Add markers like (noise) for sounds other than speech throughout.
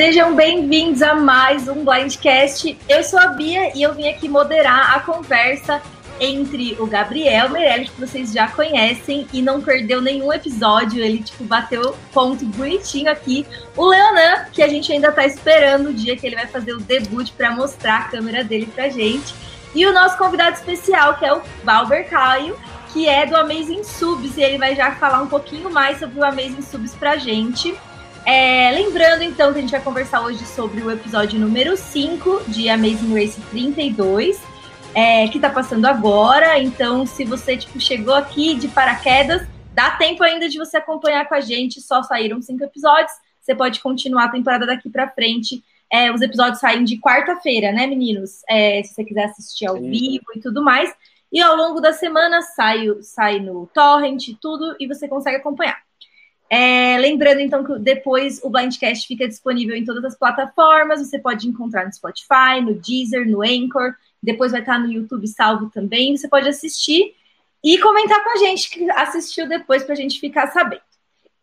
Sejam bem-vindos a mais um Blindcast. Eu sou a Bia e eu vim aqui moderar a conversa entre o Gabriel Meirelles, que vocês já conhecem e não perdeu nenhum episódio, ele tipo bateu ponto bonitinho aqui. O Leonan, que a gente ainda tá esperando o dia que ele vai fazer o debut para mostrar a câmera dele pra gente. E o nosso convidado especial, que é o Valber Caio, que é do Amazing Subs, e ele vai já falar um pouquinho mais sobre o Amazing Subs pra gente. É, lembrando, então, que a gente vai conversar hoje sobre o episódio número 5 de Amazing Race 32 é, que tá passando agora. Então, se você tipo, chegou aqui de paraquedas, dá tempo ainda de você acompanhar com a gente. Só saíram cinco episódios. Você pode continuar a temporada daqui para frente. É, os episódios saem de quarta-feira, né, meninos? É, se você quiser assistir ao Sim. vivo e tudo mais. E ao longo da semana sai, sai no torrent, tudo, e você consegue acompanhar. É, lembrando, então, que depois o Blindcast fica disponível em todas as plataformas. Você pode encontrar no Spotify, no Deezer, no Anchor depois vai estar no YouTube salvo também. Você pode assistir e comentar com a gente que assistiu depois para a gente ficar sabendo.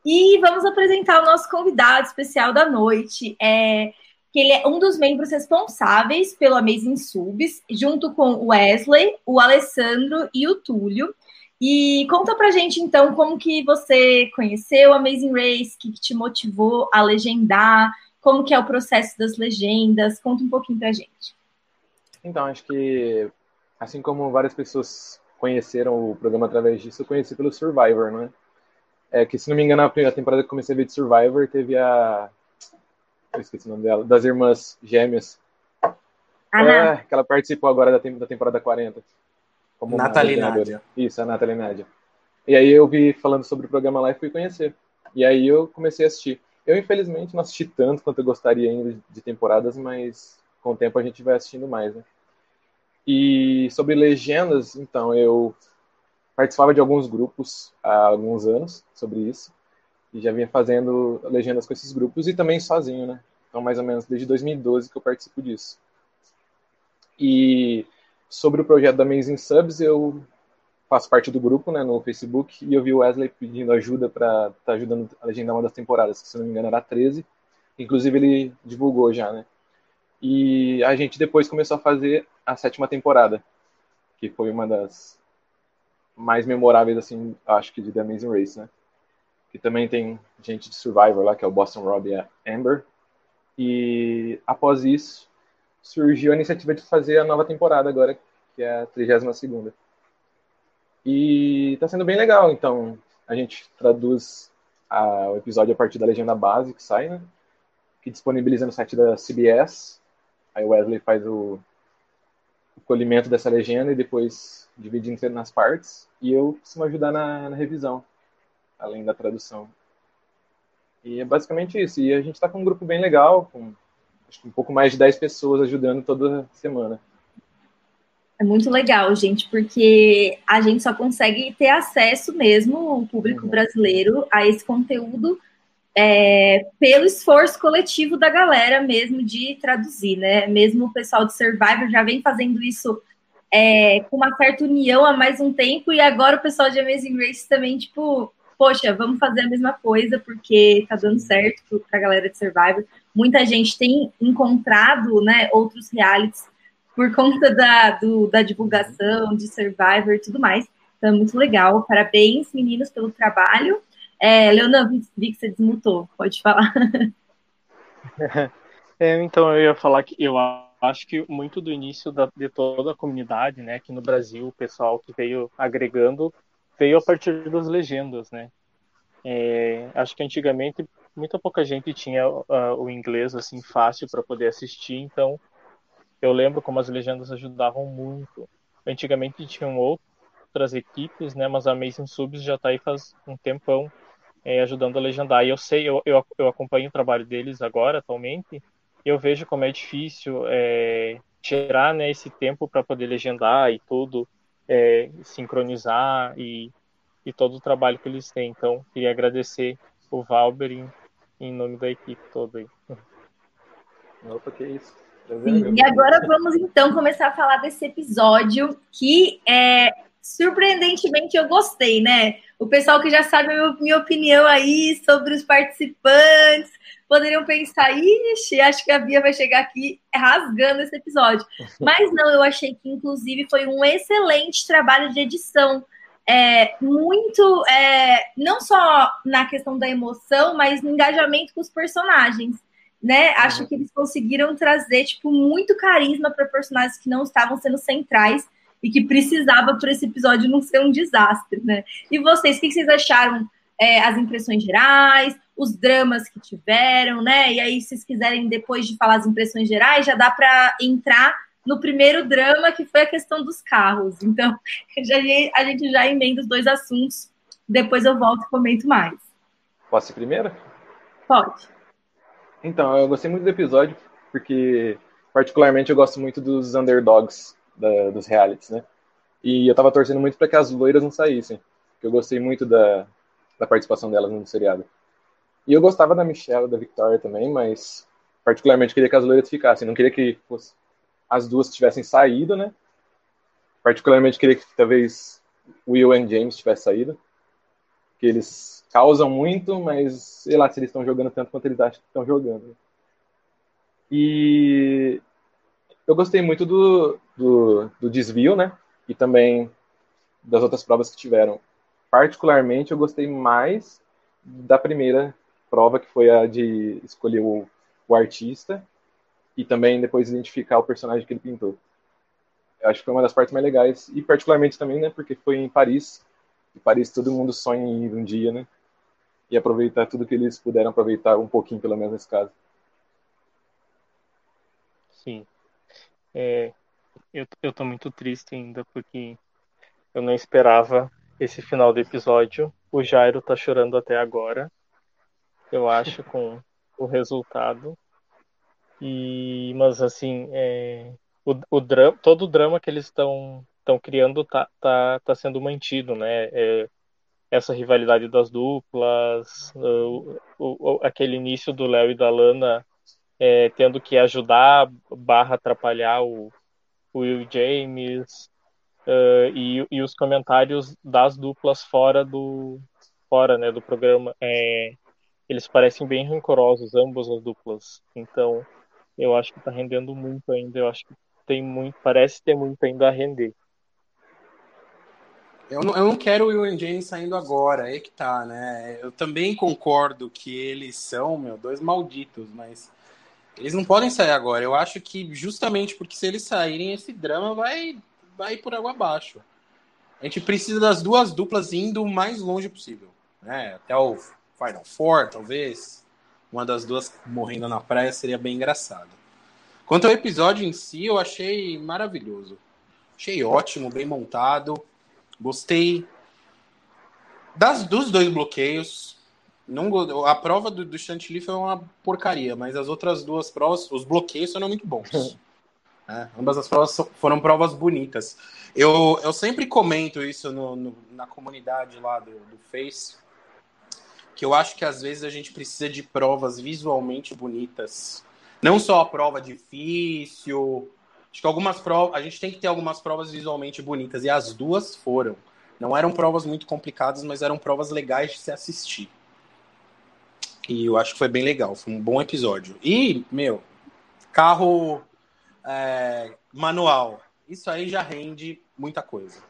E vamos apresentar o nosso convidado especial da noite. É, que ele é um dos membros responsáveis pelo Amazing Subs, junto com o Wesley, o Alessandro e o Túlio. E conta pra gente, então, como que você conheceu o Amazing Race, o que, que te motivou a legendar, como que é o processo das legendas, conta um pouquinho pra gente. Então, acho que, assim como várias pessoas conheceram o programa através disso, eu conheci pelo Survivor, né? É que, se não me engano, a primeira temporada que comecei a ver de Survivor teve a. Eu esqueci o nome dela, das irmãs gêmeas. É, que ela participou agora da, da temporada 40. Como Nathalie Nádia. Isso, a Nathalie Nádia. E aí eu vi falando sobre o programa lá e fui conhecer. E aí eu comecei a assistir. Eu, infelizmente, não assisti tanto quanto eu gostaria ainda de temporadas, mas com o tempo a gente vai assistindo mais, né? E sobre legendas, então, eu participava de alguns grupos há alguns anos sobre isso. E já vinha fazendo legendas com esses grupos e também sozinho, né? Então, mais ou menos desde 2012 que eu participo disso. E sobre o projeto da Amazing Subs, eu faço parte do grupo, né, no Facebook, e eu vi o Wesley pedindo ajuda para estar tá ajudando a legendar uma das temporadas, que se não me engano era 13. Inclusive ele divulgou já, né? E a gente depois começou a fazer a sétima temporada, que foi uma das mais memoráveis, assim, acho que de The Amazing Race, né? Que também tem gente de Survivor lá, que é o Boston Rob e a Amber. E após isso, surgiu a iniciativa de fazer a nova temporada agora, que é a 32 segunda. E tá sendo bem legal, então a gente traduz a, o episódio a partir da legenda base que sai, né? Que disponibiliza no site da CBS Aí o Wesley faz o, o colhimento dessa legenda e depois divide nas partes. E eu costumo ajudar na, na revisão, além da tradução. E é basicamente isso. E a gente está com um grupo bem legal, com acho que um pouco mais de 10 pessoas ajudando toda semana. É muito legal, gente, porque a gente só consegue ter acesso mesmo, o público uhum. brasileiro, a esse conteúdo é, pelo esforço coletivo da galera mesmo de traduzir, né? Mesmo o pessoal de Survivor já vem fazendo isso é, com uma certa união há mais um tempo, e agora o pessoal de Amazing Race também, tipo, poxa, vamos fazer a mesma coisa porque tá dando certo para a galera de Survivor. Muita gente tem encontrado né, outros realities por conta da, do, da divulgação de Survivor e tudo mais. Então é muito legal. Parabéns, meninos, pelo trabalho. É, vi que você desmutou, pode falar. (laughs) É, então, eu ia falar que eu acho que muito do início da, de toda a comunidade, né, aqui no Brasil, o pessoal que veio agregando, veio a partir das legendas, né. É, acho que antigamente muita pouca gente tinha uh, o inglês assim fácil para poder assistir, então eu lembro como as legendas ajudavam muito. Antigamente tinham outras equipes, né, mas a Amazing Subs já está aí faz um tempão é, ajudando a legendar. E eu sei, eu, eu, eu, acompanho o trabalho deles agora, atualmente, e eu vejo como é difícil é, tirar né, esse tempo para poder legendar e tudo, é, sincronizar e, e todo o trabalho que eles têm. Então, queria agradecer o Valber em, nome da equipe toda aí. Opa, que isso. Sim, e agora vamos então começar a falar desse episódio que é surpreendentemente eu gostei, né? O pessoal que já sabe a minha opinião aí sobre os participantes poderiam pensar, ixi, acho que a Bia vai chegar aqui rasgando esse episódio. (laughs) Mas não, eu achei que, inclusive, foi um excelente trabalho de edição. É, muito, é, não só na questão da emoção, mas no engajamento com os personagens. Né? Acho que eles conseguiram trazer tipo muito carisma para personagens que não estavam sendo centrais e que precisava para esse episódio não ser um desastre, né? E vocês, o que vocês acharam? É, as impressões gerais, os dramas que tiveram, né? E aí, se vocês quiserem, depois de falar as impressões gerais, já dá para entrar no primeiro drama, que foi a questão dos carros. Então, (laughs) já, a gente já emenda os dois assuntos. Depois eu volto e comento mais. Posso ir primeiro? Pode. Então, eu gostei muito do episódio, porque, particularmente, eu gosto muito dos underdogs da, dos realities, né? E eu tava torcendo muito para que as loiras não saíssem, porque eu gostei muito da, da participação delas no seriado. E eu gostava da Michelle, da Victoria também, mas particularmente queria que as loiras ficassem, não queria que fosse, as duas tivessem saído, né? Particularmente queria que talvez Will e James tivessem saído, que eles causam muito, mas sei lá se eles estão jogando tanto quanto eles acham que estão jogando. E eu gostei muito do, do, do, desvio, né? E também das outras provas que tiveram. Particularmente, eu gostei mais da primeira prova, que foi a de escolher o, o artista e também depois identificar o personagem que ele pintou. Eu acho que foi uma das partes mais legais. E particularmente também, né? Porque foi em Paris. E Paris todo mundo sonha em ir um dia, né? E aproveitar tudo que eles puderam aproveitar um pouquinho, pelo menos nesse caso. Sim. É, eu, eu tô muito triste ainda porque eu não esperava esse final do episódio. O Jairo tá chorando até agora, eu acho, com o resultado. E, mas assim, é, o, o drama, todo o drama que eles estão estão criando tá, tá, tá sendo mantido, né? É, essa rivalidade das duplas, o, o, aquele início do Léo e da Lana é, tendo que ajudar barra atrapalhar o, o Will James uh, e, e os comentários das duplas fora do fora né do programa é, eles parecem bem rancorosos ambas as duplas então eu acho que está rendendo muito ainda eu acho que tem muito parece ter muito ainda a render eu não, eu não quero o Will James saindo agora, aí que tá, né? Eu também concordo que eles são, meu, dois malditos, mas eles não podem sair agora. Eu acho que justamente porque se eles saírem, esse drama vai, vai por água abaixo. A gente precisa das duas duplas indo o mais longe possível. Né? Até o Final Four, talvez. Uma das duas morrendo na praia seria bem engraçado. Quanto ao episódio em si, eu achei maravilhoso. Achei ótimo, bem montado. Gostei das, dos dois bloqueios. Não, a prova do, do Chantilly foi uma porcaria, mas as outras duas provas, os bloqueios foram muito bons. (laughs) é, ambas as provas foram provas bonitas. Eu, eu sempre comento isso no, no, na comunidade lá do, do Face, que eu acho que às vezes a gente precisa de provas visualmente bonitas. Não só a prova difícil. Acho que algumas provas. A gente tem que ter algumas provas visualmente bonitas. E as duas foram. Não eram provas muito complicadas, mas eram provas legais de se assistir. E eu acho que foi bem legal, foi um bom episódio. E, meu, carro é, manual, isso aí já rende muita coisa.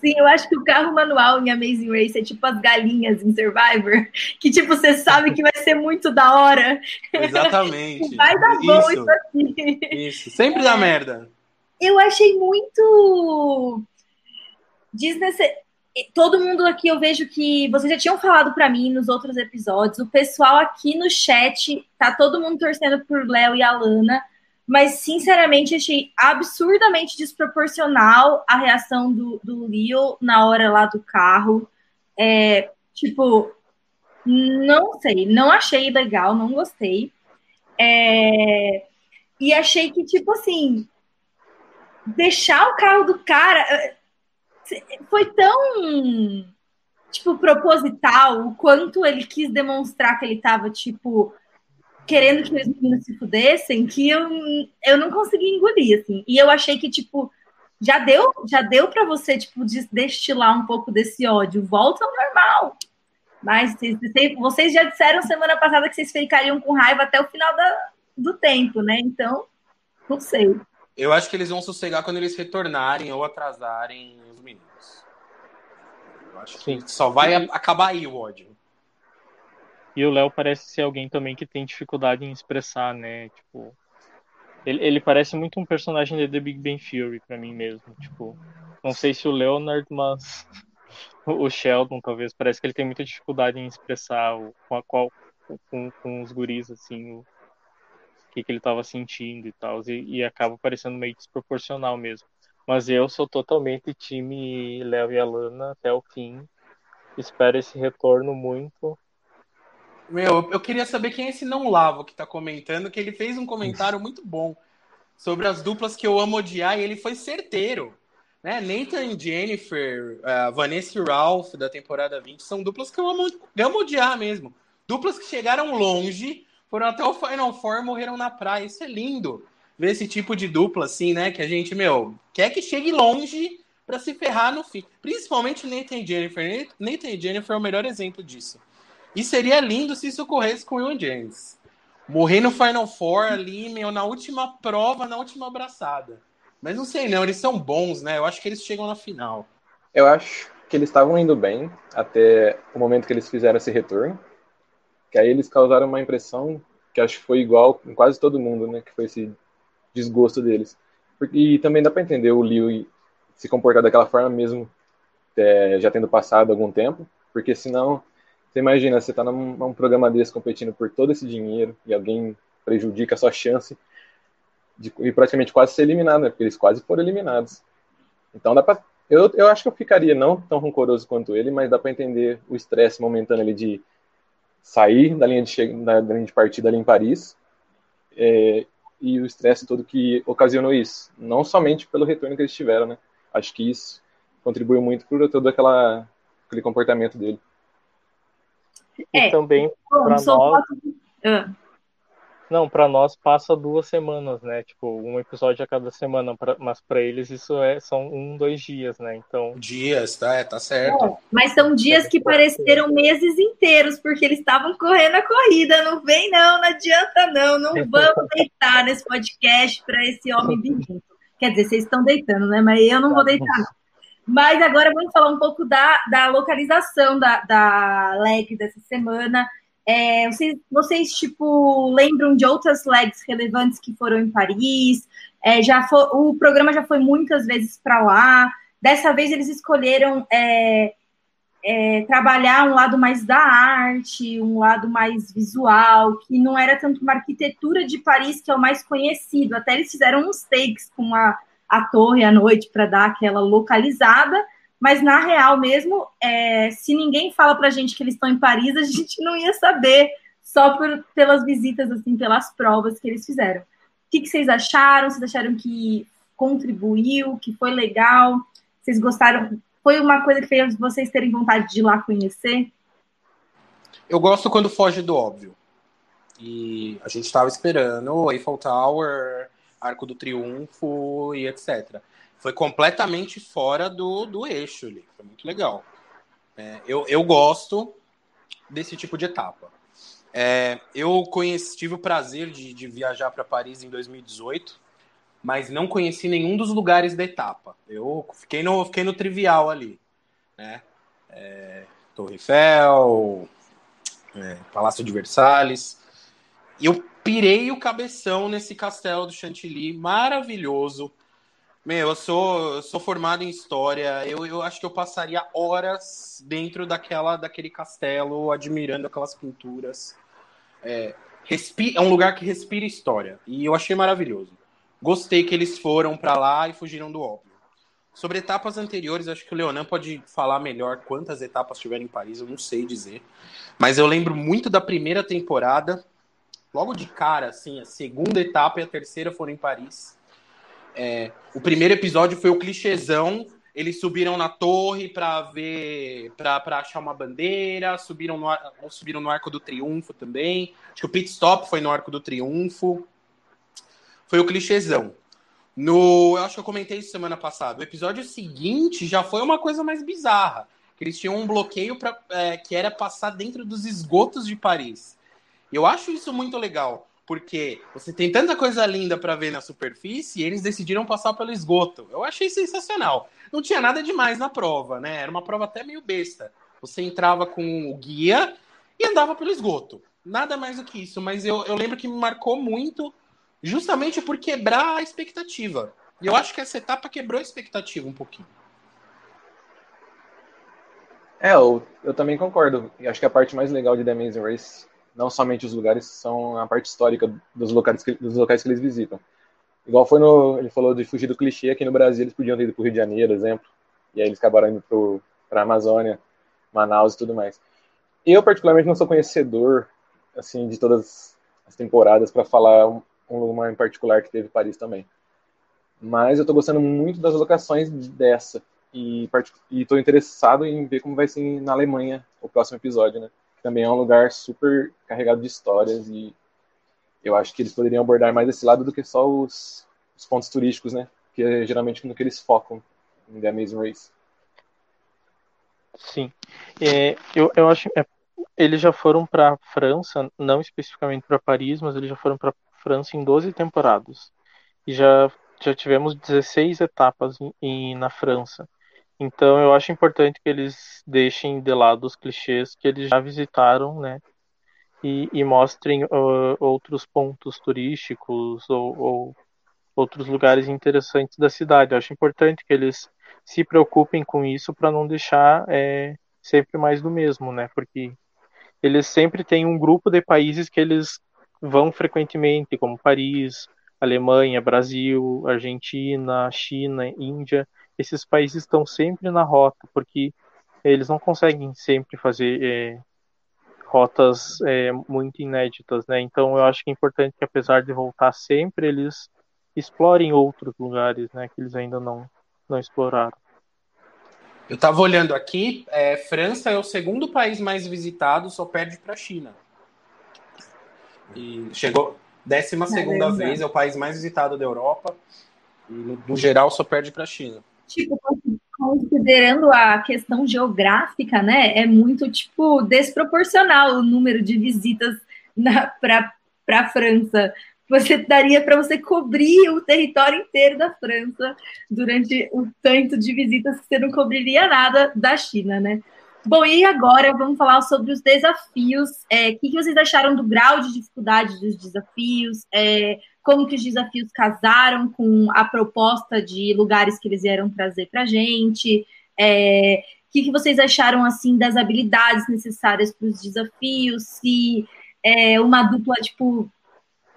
Sim, eu acho que o carro manual em Amazing Race é tipo as galinhas em Survivor, (laughs) que tipo, você sabe que vai ser muito da hora. Exatamente. (laughs) vai dar bom isso, isso aqui. Isso, sempre é. dá merda. Eu achei muito desnecessário todo mundo aqui eu vejo que vocês já tinham falado para mim nos outros episódios. O pessoal aqui no chat tá todo mundo torcendo por Léo e Alana, mas sinceramente achei absurdamente desproporcional a reação do, do Leo na hora lá do carro. É, tipo, não sei, não achei legal, não gostei. É, e achei que, tipo assim, deixar o carro do cara foi tão tipo proposital o quanto ele quis demonstrar que ele tava tipo querendo que os meninos se fudessem que eu, eu não consegui engolir assim. E eu achei que tipo já deu, já deu para você tipo destilar um pouco desse ódio. Volta ao normal. Mas vocês já disseram semana passada que vocês ficariam com raiva até o final da, do tempo, né? Então, não sei. Eu acho que eles vão sossegar quando eles retornarem ou atrasarem os meninos. Eu acho que só vai acabar aí o ódio. E o Léo parece ser alguém também que tem dificuldade em expressar, né? Tipo, ele, ele parece muito um personagem de The Big Bang Theory para mim mesmo. Tipo, não sei se o Leonard, mas (laughs) o Sheldon talvez parece que ele tem muita dificuldade em expressar o, com, a qual, com, com os guris assim o que, que ele estava sentindo e tal e, e acaba parecendo meio desproporcional mesmo. Mas eu sou totalmente time Léo e Alana até o fim. Espero esse retorno muito. Meu, eu queria saber quem é esse não lavo que tá comentando, que ele fez um comentário muito bom sobre as duplas que eu amo odiar e ele foi certeiro. Né? Nathan Jennifer, uh, Vanessa e Ralph da temporada 20 são duplas que eu amo, eu amo odiar mesmo. Duplas que chegaram longe, foram até o Final Four morreram na praia. Isso é lindo. Ver esse tipo de dupla assim, né? Que a gente, meu, quer que chegue longe para se ferrar no fim. Principalmente Nathan Jennifer. Nathan Jennifer é o melhor exemplo disso. E seria lindo se isso ocorresse com o Will James. Morrer no Final Four ali, meu, na última prova, na última abraçada. Mas não sei não, eles são bons, né? Eu acho que eles chegam na final. Eu acho que eles estavam indo bem até o momento que eles fizeram esse retorno. Que aí eles causaram uma impressão que acho que foi igual em quase todo mundo, né? Que foi esse desgosto deles. E também dá para entender o Liu se comportar daquela forma mesmo é, já tendo passado algum tempo, porque senão você imagina, você está num, num, programa desse competindo por todo esse dinheiro e alguém prejudica a sua chance de, de praticamente quase ser eliminado, né? Porque eles quase foram eliminados. Então dá pra, eu, eu acho que eu ficaria não tão rancoroso quanto ele, mas dá para entender o estresse momentâneo ali de sair da linha de, da, linha de partida ali em Paris é, e o estresse todo que ocasionou isso. Não somente pelo retorno que eles tiveram, né? Acho que isso contribuiu muito por todo aquela, aquele comportamento dele. É, e também para nós. Ah. Não, para nós passa duas semanas, né? Tipo, um episódio a cada semana, pra... mas para eles isso é são um, dois dias, né? Então. Dias, tá, é, tá certo. É, mas são dias que pareceram meses inteiros, porque eles estavam correndo a corrida. Não vem, não, não adianta, não. Não vamos (laughs) deitar nesse podcast para esse homem (laughs) bendito. Quer dizer, vocês estão deitando, né? Mas eu não vou deitar. Não. Mas agora vamos falar um pouco da, da localização da, da leg dessa semana. É, vocês, vocês, tipo, lembram de outras legs relevantes que foram em Paris? É, já o programa já foi muitas vezes para lá. Dessa vez eles escolheram é, é, trabalhar um lado mais da arte, um lado mais visual, que não era tanto uma arquitetura de Paris, que é o mais conhecido. Até eles fizeram uns takes com a a torre à noite para dar aquela localizada, mas na real mesmo, é, se ninguém fala para a gente que eles estão em Paris, a gente não ia saber só por, pelas visitas, assim, pelas provas que eles fizeram. O que, que vocês acharam? Vocês acharam que contribuiu, que foi legal? Vocês gostaram? Foi uma coisa que fez vocês terem vontade de ir lá conhecer? Eu gosto quando foge do óbvio. E a gente estava esperando o Eiffel Tower, Arco do Triunfo e etc. Foi completamente fora do, do eixo ali. Foi muito legal. É, eu, eu gosto desse tipo de etapa. É, eu conheci, tive o prazer de, de viajar para Paris em 2018, mas não conheci nenhum dos lugares da etapa. Eu fiquei no, fiquei no trivial ali. Né? É, Torre Eiffel, é, Palácio de Versalhes. Eu pirei o cabeção nesse castelo do Chantilly, maravilhoso. Meu, eu sou, sou formado em história. Eu, eu acho que eu passaria horas dentro daquela, daquele castelo, admirando aquelas pinturas. É, é um lugar que respira história. E eu achei maravilhoso. Gostei que eles foram para lá e fugiram do óbvio. Sobre etapas anteriores, acho que o Leonan pode falar melhor quantas etapas tiveram em Paris, eu não sei dizer. Mas eu lembro muito da primeira temporada, logo de cara, assim, a segunda etapa e a terceira foram em Paris. É, o primeiro episódio foi o clichêzão. Eles subiram na torre para ver, para achar uma bandeira, subiram no, subiram no Arco do Triunfo também. Acho que o pit stop foi no Arco do Triunfo. Foi o clichêzão. No, eu acho que eu comentei isso semana passada. O episódio seguinte já foi uma coisa mais bizarra. Que eles tinham um bloqueio pra, é, que era passar dentro dos esgotos de Paris. Eu acho isso muito legal, porque você tem tanta coisa linda para ver na superfície e eles decidiram passar pelo esgoto. Eu achei sensacional. Não tinha nada demais na prova, né? Era uma prova até meio besta. Você entrava com o guia e andava pelo esgoto. Nada mais do que isso, mas eu, eu lembro que me marcou muito justamente por quebrar a expectativa. E eu acho que essa etapa quebrou a expectativa um pouquinho. É, eu, eu também concordo. E acho que a parte mais legal de The Amazing Race, não somente os lugares, são a parte histórica dos locais que, dos locais que eles visitam. Igual foi no. Ele falou de fugir do clichê, aqui no Brasil eles podiam ter ido para o Rio de Janeiro, exemplo. E aí eles acabaram indo para a Amazônia, Manaus e tudo mais. Eu, particularmente, não sou conhecedor assim de todas as temporadas para falar uma em particular que teve Paris também. Mas eu estou gostando muito das locações dessa e estou interessado em ver como vai ser na Alemanha o próximo episódio, né? Também é um lugar super carregado de histórias e eu acho que eles poderiam abordar mais esse lado do que só os, os pontos turísticos, né? Que é geralmente no que eles focam em The Amazing Race. Sim, é, eu, eu acho é, eles já foram para França, não especificamente para Paris, mas eles já foram para França em 12 temporadas. E já, já tivemos 16 etapas em, em, na França. Então eu acho importante que eles deixem de lado os clichês que eles já visitaram, né? E, e mostrem uh, outros pontos turísticos ou, ou, outros lugares interessantes da cidade. Eu acho importante que eles se preocupem com isso para não deixar é, sempre mais do mesmo, né? Porque eles sempre têm um grupo de países que eles vão frequentemente, como Paris, Alemanha, Brasil, Argentina, China, Índia. Esses países estão sempre na rota, porque eles não conseguem sempre fazer é, rotas é, muito inéditas, né? Então eu acho que é importante que, apesar de voltar sempre, eles explorem outros lugares, né? Que eles ainda não, não exploraram. Eu estava olhando aqui, é, França é o segundo país mais visitado, só perde para a China. E chegou 12 segunda vez, é o país mais visitado da Europa. E no, no geral só perde para a China. Tipo, considerando a questão geográfica, né, é muito tipo desproporcional o número de visitas para a França. Você daria para você cobrir o território inteiro da França durante o tanto de visitas que você não cobriria nada da China, né? Bom, e agora vamos falar sobre os desafios. É, o que, vocês acharam do grau de dificuldade dos desafios? É, como que os desafios casaram com a proposta de lugares que eles vieram trazer para a gente? É, o que, que vocês acharam assim das habilidades necessárias para os desafios? Se é, uma dupla tipo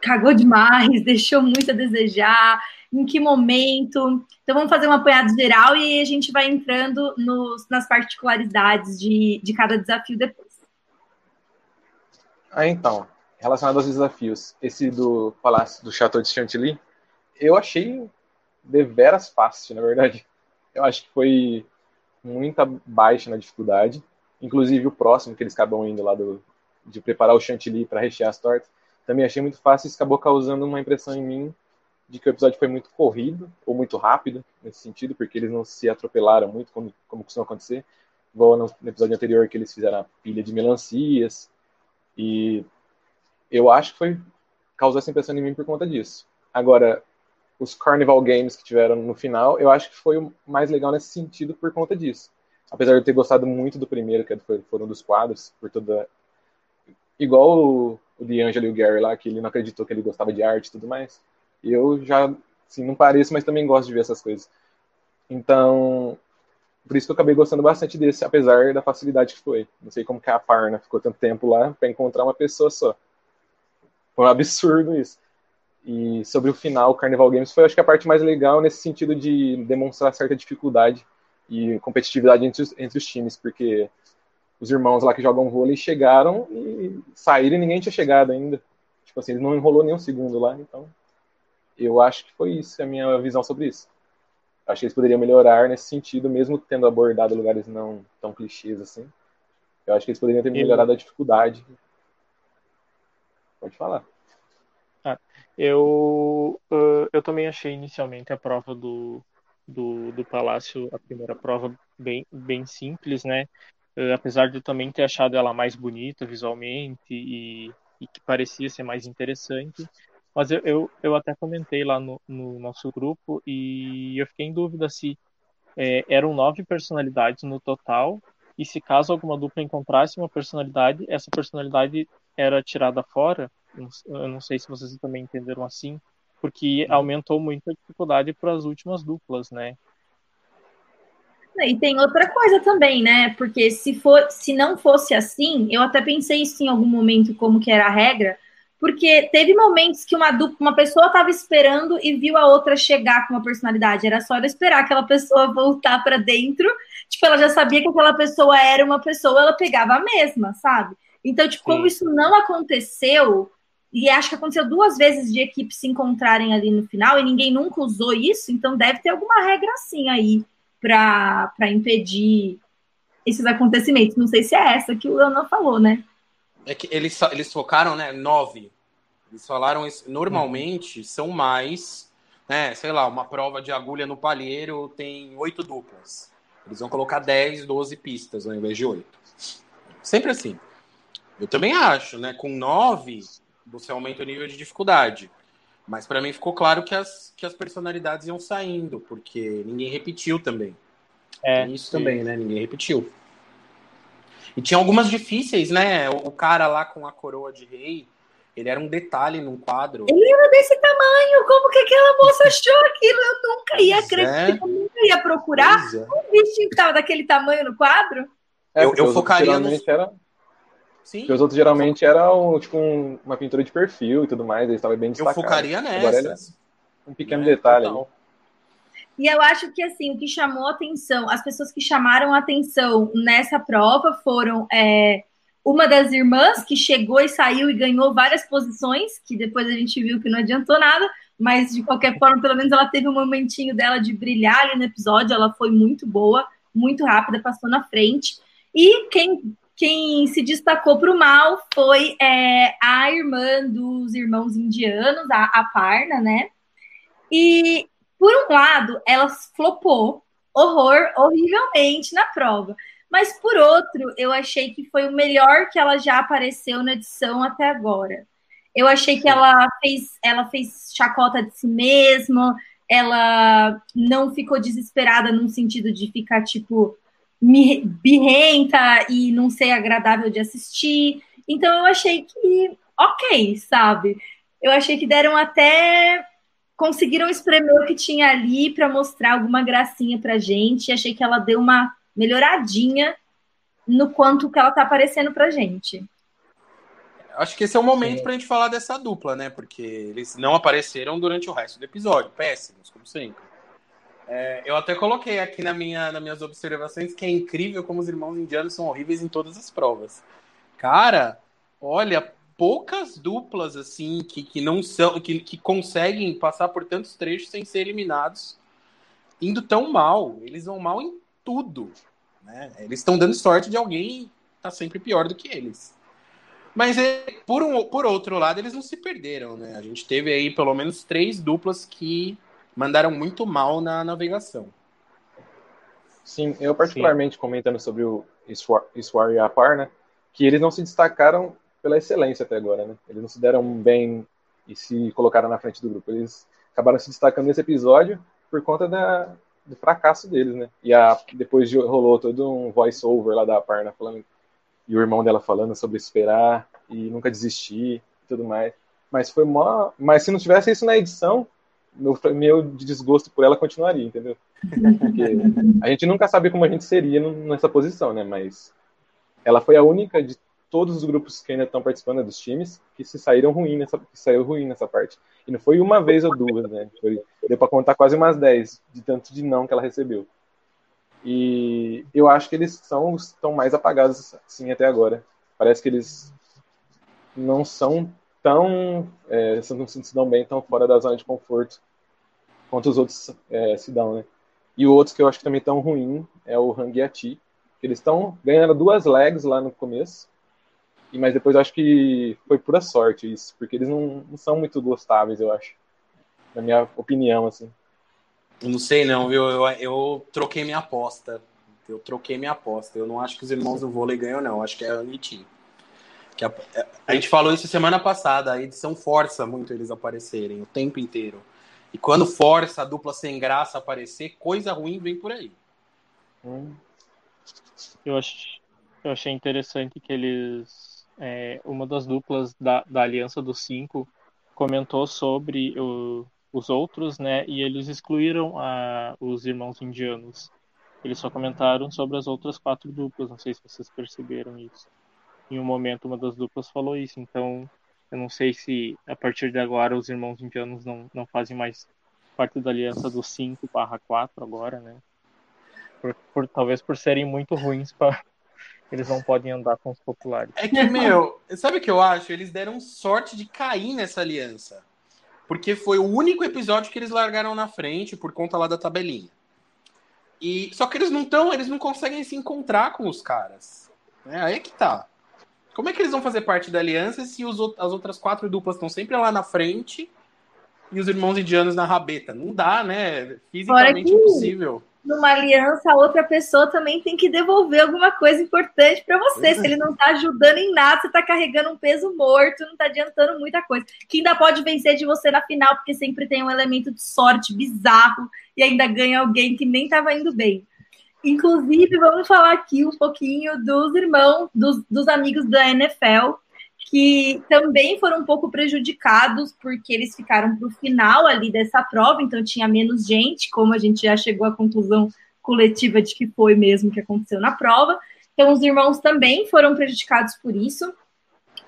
cagou demais, (laughs) deixou muito a desejar, em que momento. Então, vamos fazer um apanhado geral e a gente vai entrando nos, nas particularidades de, de cada desafio depois. Ah, então, relacionado aos desafios, esse do Palácio do Chateau de Chantilly, eu achei deveras fácil, na verdade. Eu acho que foi muita baixa na dificuldade. Inclusive o próximo que eles acabam indo lá do, de preparar o chantilly para rechear as tortas, também achei muito fácil e acabou causando uma impressão em mim de que o episódio foi muito corrido ou muito rápido nesse sentido, porque eles não se atropelaram muito como, como costuma acontecer. Igual no, no episódio anterior que eles fizeram a pilha de melancias e eu acho que foi causou essa impressão em mim por conta disso. Agora, os Carnival Games que tiveram no final, eu acho que foi o mais legal nesse sentido por conta disso. Apesar de eu ter gostado muito do primeiro, que foram dos quadros, por toda. Igual o, o D'Angelo e o Gary lá, que ele não acreditou que ele gostava de arte e tudo mais. Eu já, assim, não pareço, mas também gosto de ver essas coisas. Então, por isso que eu acabei gostando bastante desse, apesar da facilidade que foi. Não sei como que a Parna ficou tanto tempo lá para encontrar uma pessoa só. Foi um absurdo isso. E sobre o final, o Carnival Games foi, acho que, a parte mais legal nesse sentido de demonstrar certa dificuldade e competitividade entre os, entre os times, porque os irmãos lá que jogam vôlei chegaram e saíram e ninguém tinha chegado ainda. Tipo assim, ele não enrolou nem um segundo lá, então eu acho que foi isso a minha visão sobre isso. Acho que eles poderiam melhorar nesse sentido, mesmo tendo abordado lugares não tão clichês assim. Eu acho que eles poderiam ter melhorado a dificuldade. Pode falar. Ah, Eu, uh, eu também achei inicialmente a prova do, do, do Palácio, a primeira prova, bem, bem simples, né? Uh, apesar de também ter achado ela mais bonita visualmente e, e que parecia ser mais interessante. Mas eu, eu, eu até comentei lá no, no nosso grupo e eu fiquei em dúvida se é, eram nove personalidades no total e se caso alguma dupla encontrasse uma personalidade, essa personalidade era tirada fora. Eu não sei se vocês também entenderam assim, porque uhum. aumentou muito a dificuldade para as últimas duplas, né? E tem outra coisa também, né? Porque se, for, se não fosse assim, eu até pensei isso em algum momento, como que era a regra, porque teve momentos que uma dupla, uma pessoa estava esperando e viu a outra chegar com uma personalidade. Era só ela esperar aquela pessoa voltar para dentro. Tipo, ela já sabia que aquela pessoa era uma pessoa, ela pegava a mesma, sabe? Então, tipo, Sim. como isso não aconteceu, e acho que aconteceu duas vezes de equipes se encontrarem ali no final e ninguém nunca usou isso, então deve ter alguma regra assim aí para impedir esses acontecimentos. Não sei se é essa que o Leonor falou, né? É que eles, eles focaram, né? Nove. Eles falaram isso. Normalmente são mais, né? Sei lá, uma prova de agulha no palheiro tem oito duplas. Eles vão colocar 10, 12 pistas ao invés de oito. Sempre assim. Eu também acho, né? Com nove, você aumenta o nível de dificuldade. Mas para mim ficou claro que as, que as personalidades iam saindo, porque ninguém repetiu também. É, isso também, né? Ninguém repetiu. E tinha algumas difíceis, né? O cara lá com a coroa de rei, ele era um detalhe num quadro. Ele era desse tamanho, como que aquela moça achou aquilo? Eu nunca ia acreditar, é. eu nunca ia procurar é. um vestido que tava daquele tamanho no quadro. É, eu, eu focaria no... Era... Sim. Porque os outros geralmente eram tipo um, uma pintura de perfil e tudo mais, eles estavam bem destacados. Eu focaria nessa. É um pequeno é, detalhe. E eu acho que assim, o que chamou atenção, as pessoas que chamaram atenção nessa prova foram é, uma das irmãs que chegou e saiu e ganhou várias posições, que depois a gente viu que não adiantou nada, mas de qualquer forma, pelo menos ela teve um momentinho dela de brilhar ali no episódio, ela foi muito boa, muito rápida, passou na frente. E quem quem se destacou para o mal foi é, a irmã dos irmãos indianos, a, a Parna, né? E, por um lado, ela flopou horror, horrivelmente na prova. Mas, por outro, eu achei que foi o melhor que ela já apareceu na edição até agora. Eu achei que ela fez, ela fez chacota de si mesma, ela não ficou desesperada num sentido de ficar, tipo, birrenta e não ser agradável de assistir. Então eu achei que ok, sabe? Eu achei que deram até conseguiram espremer o que tinha ali para mostrar alguma gracinha pra gente. Achei que ela deu uma melhoradinha no quanto que ela tá aparecendo pra gente. Acho que esse é o momento para a gente falar dessa dupla, né? Porque eles não apareceram durante o resto do episódio. Péssimos, como sempre. É, eu até coloquei aqui na minha, nas minhas observações que é incrível como os irmãos indianos são horríveis em todas as provas. Cara, olha, poucas duplas assim que, que não são, que, que conseguem passar por tantos trechos sem ser eliminados, indo tão mal. Eles vão mal em tudo. Né? Eles estão dando sorte de alguém tá sempre pior do que eles. Mas é, por, um, por outro lado, eles não se perderam, né? A gente teve aí pelo menos três duplas que mandaram muito mal na navegação. Sim, eu particularmente Sim. comentando sobre o Swar e a Par, né, que eles não se destacaram pela excelência até agora, né? Eles não se deram bem e se colocaram na frente do grupo. Eles acabaram se destacando nesse episódio por conta da, do fracasso deles, né? E a, depois rolou todo um voice-over lá da Parna falando e o irmão dela falando sobre esperar e nunca desistir e tudo mais. Mas foi mó... Mas se não tivesse isso na edição, meu, meu desgosto por ela continuaria, entendeu? Porque a gente nunca sabe como a gente seria nessa posição, né? Mas ela foi a única de todos os grupos que ainda estão participando dos times que se saíram ruim nessa, que saiu ruim nessa parte. E não foi uma vez ou duas, né? Foi, deu para contar quase umas dez de tanto de não que ela recebeu. E eu acho que eles são estão mais apagados assim até agora. Parece que eles não são tão é, não se dão bem tão fora da zona de conforto quanto os outros é, se dão, né? E o outro que eu acho que também tão ruim é o Hangyati, que eles estão ganhando duas legs lá no começo mas depois eu acho que foi pura sorte isso, porque eles não, não são muito gostáveis, eu acho. Na minha opinião, assim. Não sei não, viu? Eu, eu troquei minha aposta. Eu troquei minha aposta. Eu não acho que os irmãos do vôlei ganham, não. Acho que é a Anitim. Que a, a, gente falou isso semana passada. A edição força muito eles aparecerem o tempo inteiro. E quando força a dupla sem graça aparecer, coisa ruim vem por aí. Hum. Eu, ach, eu achei interessante que eles. É, uma das duplas da, da Aliança dos Cinco comentou sobre o, os outros, né? E eles excluíram a, os irmãos indianos. Eles só comentaram sobre as outras quatro duplas. Não sei se vocês perceberam isso. Em um momento, uma das duplas falou isso. Então, eu não sei se a partir de agora os irmãos indianos não, não fazem mais parte da aliança dos 5 barra 4 agora, né? Por, por, talvez por serem muito ruins para (laughs) eles não podem andar com os populares. É que, meu, sabe o que eu acho? Eles deram sorte de cair nessa aliança porque foi o único episódio que eles largaram na frente por conta lá da tabelinha. E só que eles não estão, eles não conseguem se encontrar com os caras. É aí que tá. Como é que eles vão fazer parte da aliança se os, as outras quatro duplas estão sempre lá na frente e os irmãos indianos na rabeta? Não dá, né? Fisicamente impossível numa aliança, a outra pessoa também tem que devolver alguma coisa importante para você. Se ele não está ajudando em nada, você está carregando um peso morto, não está adiantando muita coisa. Que ainda pode vencer de você na final, porque sempre tem um elemento de sorte bizarro e ainda ganha alguém que nem estava indo bem. Inclusive, vamos falar aqui um pouquinho dos irmãos, dos, dos amigos da NFL, que também foram um pouco prejudicados porque eles ficaram para o final ali dessa prova, então tinha menos gente, como a gente já chegou à conclusão coletiva de que foi mesmo que aconteceu na prova. Então, os irmãos também foram prejudicados por isso.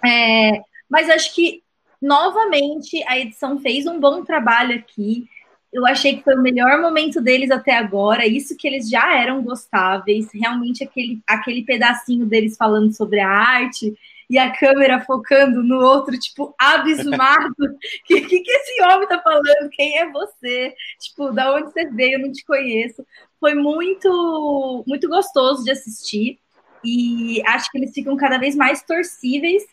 É, mas acho que, novamente, a edição fez um bom trabalho aqui. Eu achei que foi o melhor momento deles até agora. Isso que eles já eram gostáveis. Realmente, aquele, aquele pedacinho deles falando sobre a arte e a câmera focando no outro, tipo, abismado. O (laughs) (laughs) que, que, que esse homem tá falando? Quem é você? Tipo, da onde você veio? Eu não te conheço. Foi muito, muito gostoso de assistir. E acho que eles ficam cada vez mais torcíveis,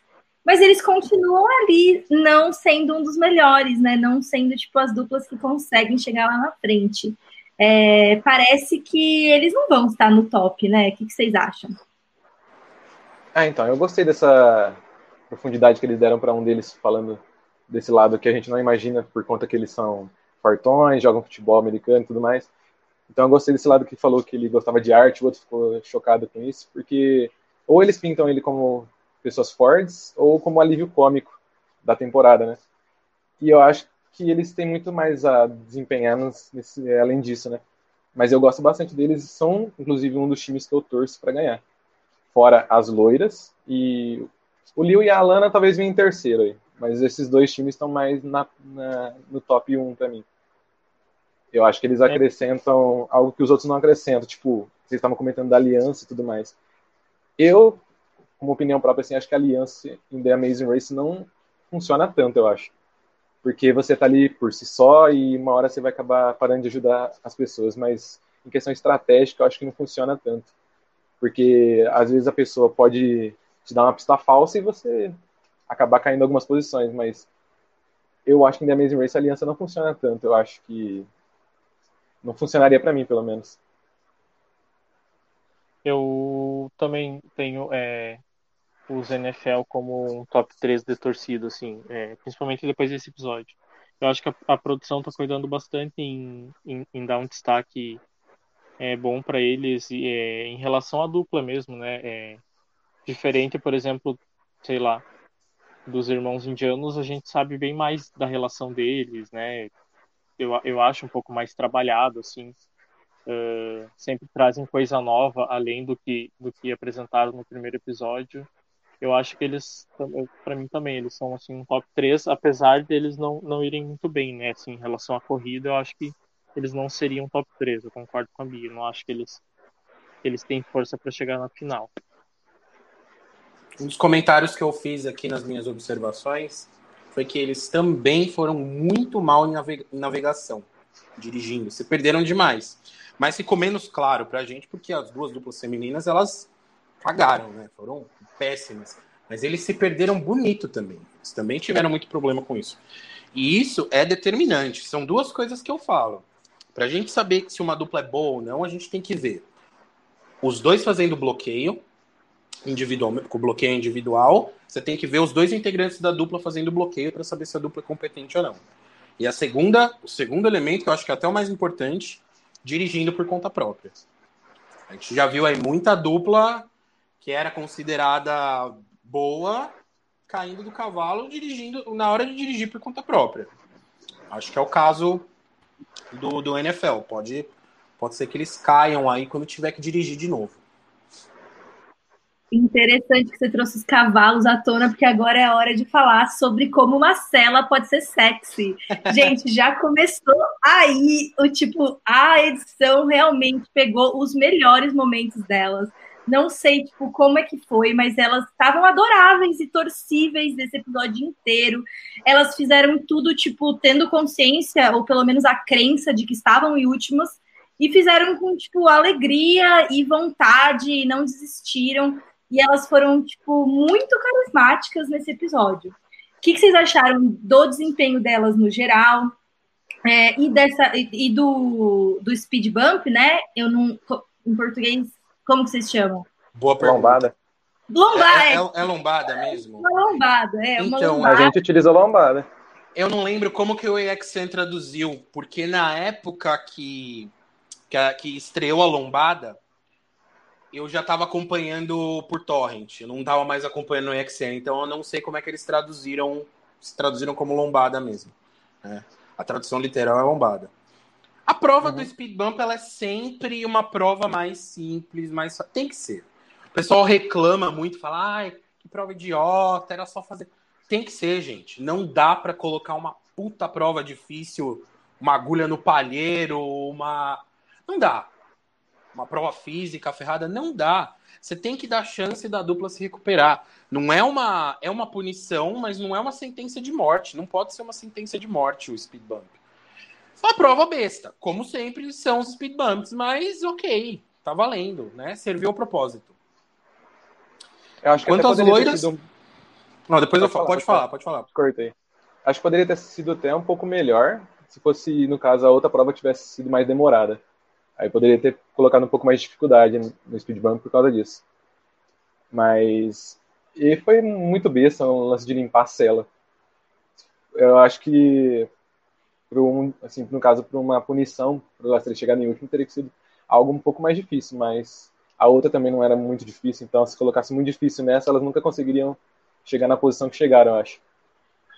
mas eles continuam ali não sendo um dos melhores, né? Não sendo tipo as duplas que conseguem chegar lá na frente. É, parece que eles não vão estar no top, né? O que, que vocês acham? Ah, então, eu gostei dessa profundidade que eles deram para um deles falando desse lado que a gente não imagina por conta que eles são fartões, jogam futebol americano e tudo mais. Então eu gostei desse lado que falou que ele gostava de arte, o outro ficou chocado com isso, porque ou eles pintam ele como pessoas fortes ou como alívio cômico da temporada, né? E eu acho que eles têm muito mais a desempenhar nesse, além disso, né? Mas eu gosto bastante deles, são inclusive um dos times que eu torço para ganhar fora as loiras. E o Liu e a Alana talvez venham em terceiro aí. Mas esses dois times estão mais na, na, no top 1 para mim. Eu acho que eles é. acrescentam algo que os outros não acrescentam. Tipo, vocês estavam comentando da aliança e tudo mais. Eu, como opinião própria, assim, acho que a aliança em The Amazing Race não funciona tanto, eu acho. Porque você tá ali por si só e uma hora você vai acabar parando de ajudar as pessoas. Mas em questão estratégica, eu acho que não funciona tanto. Porque às vezes a pessoa pode te dar uma pista falsa e você acabar caindo em algumas posições, mas eu acho que em The Amazing Race a aliança não funciona tanto. Eu acho que não funcionaria para mim, pelo menos. Eu também tenho é, os NFL como um top 3 de torcida, assim, é, principalmente depois desse episódio. Eu acho que a, a produção está cuidando bastante em, em, em, dar um destaque é bom para eles é, em relação à dupla mesmo, né? É, diferente, por exemplo, sei lá, dos irmãos indianos, a gente sabe bem mais da relação deles, né? Eu, eu acho um pouco mais trabalhado, assim. Uh, sempre trazem coisa nova além do que do que apresentaram no primeiro episódio. Eu acho que eles, para mim também, eles são assim um top 3, apesar deles não, não irem muito bem, né? Assim, em relação à corrida, eu acho que eles não seriam top 3, eu concordo com a Bia. Eu não acho que eles, eles têm força para chegar na final. Um dos comentários que eu fiz aqui nas minhas observações foi que eles também foram muito mal em navegação, dirigindo. Se perderam demais. Mas ficou menos claro pra gente porque as duas duplas femininas elas cagaram, né? Foram péssimas. Mas eles se perderam bonito também. Eles também tiveram muito problema com isso. E isso é determinante. São duas coisas que eu falo. Para a gente saber se uma dupla é boa ou não, a gente tem que ver os dois fazendo bloqueio individual, com bloqueio individual. Você tem que ver os dois integrantes da dupla fazendo bloqueio para saber se a dupla é competente ou não. E a segunda, o segundo elemento, que eu acho que é até o mais importante, dirigindo por conta própria. A gente já viu aí muita dupla que era considerada boa caindo do cavalo dirigindo na hora de dirigir por conta própria. Acho que é o caso do, do NFL. Pode, pode ser que eles caiam aí quando tiver que dirigir de novo. Interessante que você trouxe os cavalos à tona, porque agora é hora de falar sobre como uma cela pode ser sexy. (laughs) Gente, já começou aí o tipo, a edição realmente pegou os melhores momentos delas. Não sei, tipo, como é que foi, mas elas estavam adoráveis e torcíveis desse episódio inteiro. Elas fizeram tudo, tipo, tendo consciência, ou pelo menos a crença de que estavam em últimas, e fizeram com, tipo, alegria e vontade, e não desistiram. E elas foram, tipo, muito carismáticas nesse episódio. O que, que vocês acharam do desempenho delas no geral? É, e dessa e, do, do speed bump, né? Eu não. Em português, como que vocês chamam? Boa pergunta. Lombada. Lombada. É, é, é, lombada mesmo? Uma lombada, é. Uma então, lombada. A gente utiliza lombada. Eu não lembro como que o EXN traduziu, porque na época que, que, a, que estreou a lombada, eu já estava acompanhando por torrent, eu não estava mais acompanhando o EXN, então eu não sei como é que eles traduziram, se traduziram como lombada mesmo. Né? A tradução literal é lombada. A prova uhum. do speed bump ela é sempre uma prova mais simples, mais tem que ser. O pessoal reclama muito, fala, ai, que prova idiota, era só fazer. Tem que ser, gente. Não dá para colocar uma puta prova difícil, uma agulha no palheiro, uma. Não dá uma prova física ferrada, não dá. Você tem que dar chance da dupla se recuperar. Não é uma é uma punição, mas não é uma sentença de morte. Não pode ser uma sentença de morte o speed bump. Uma prova besta, como sempre são os speed bumps, mas ok, tá valendo, né? Serviu ao propósito. Eu acho que Quanto às loiras. Sido... Não, depois pode eu falo. Pode falar, pode falar. Cortei. Acho que poderia ter sido até um pouco melhor se fosse, no caso, a outra prova tivesse sido mais demorada. Aí poderia ter colocado um pouco mais de dificuldade no speed bump por causa disso. Mas. E foi muito besta o lance de limpar a cela. Eu acho que, um, assim, no caso, para uma punição, para o Lester chegar em último, teria que sido algo um pouco mais difícil, mas a outra também não era muito difícil, então se colocasse muito difícil nessa, elas nunca conseguiriam chegar na posição que chegaram, eu acho.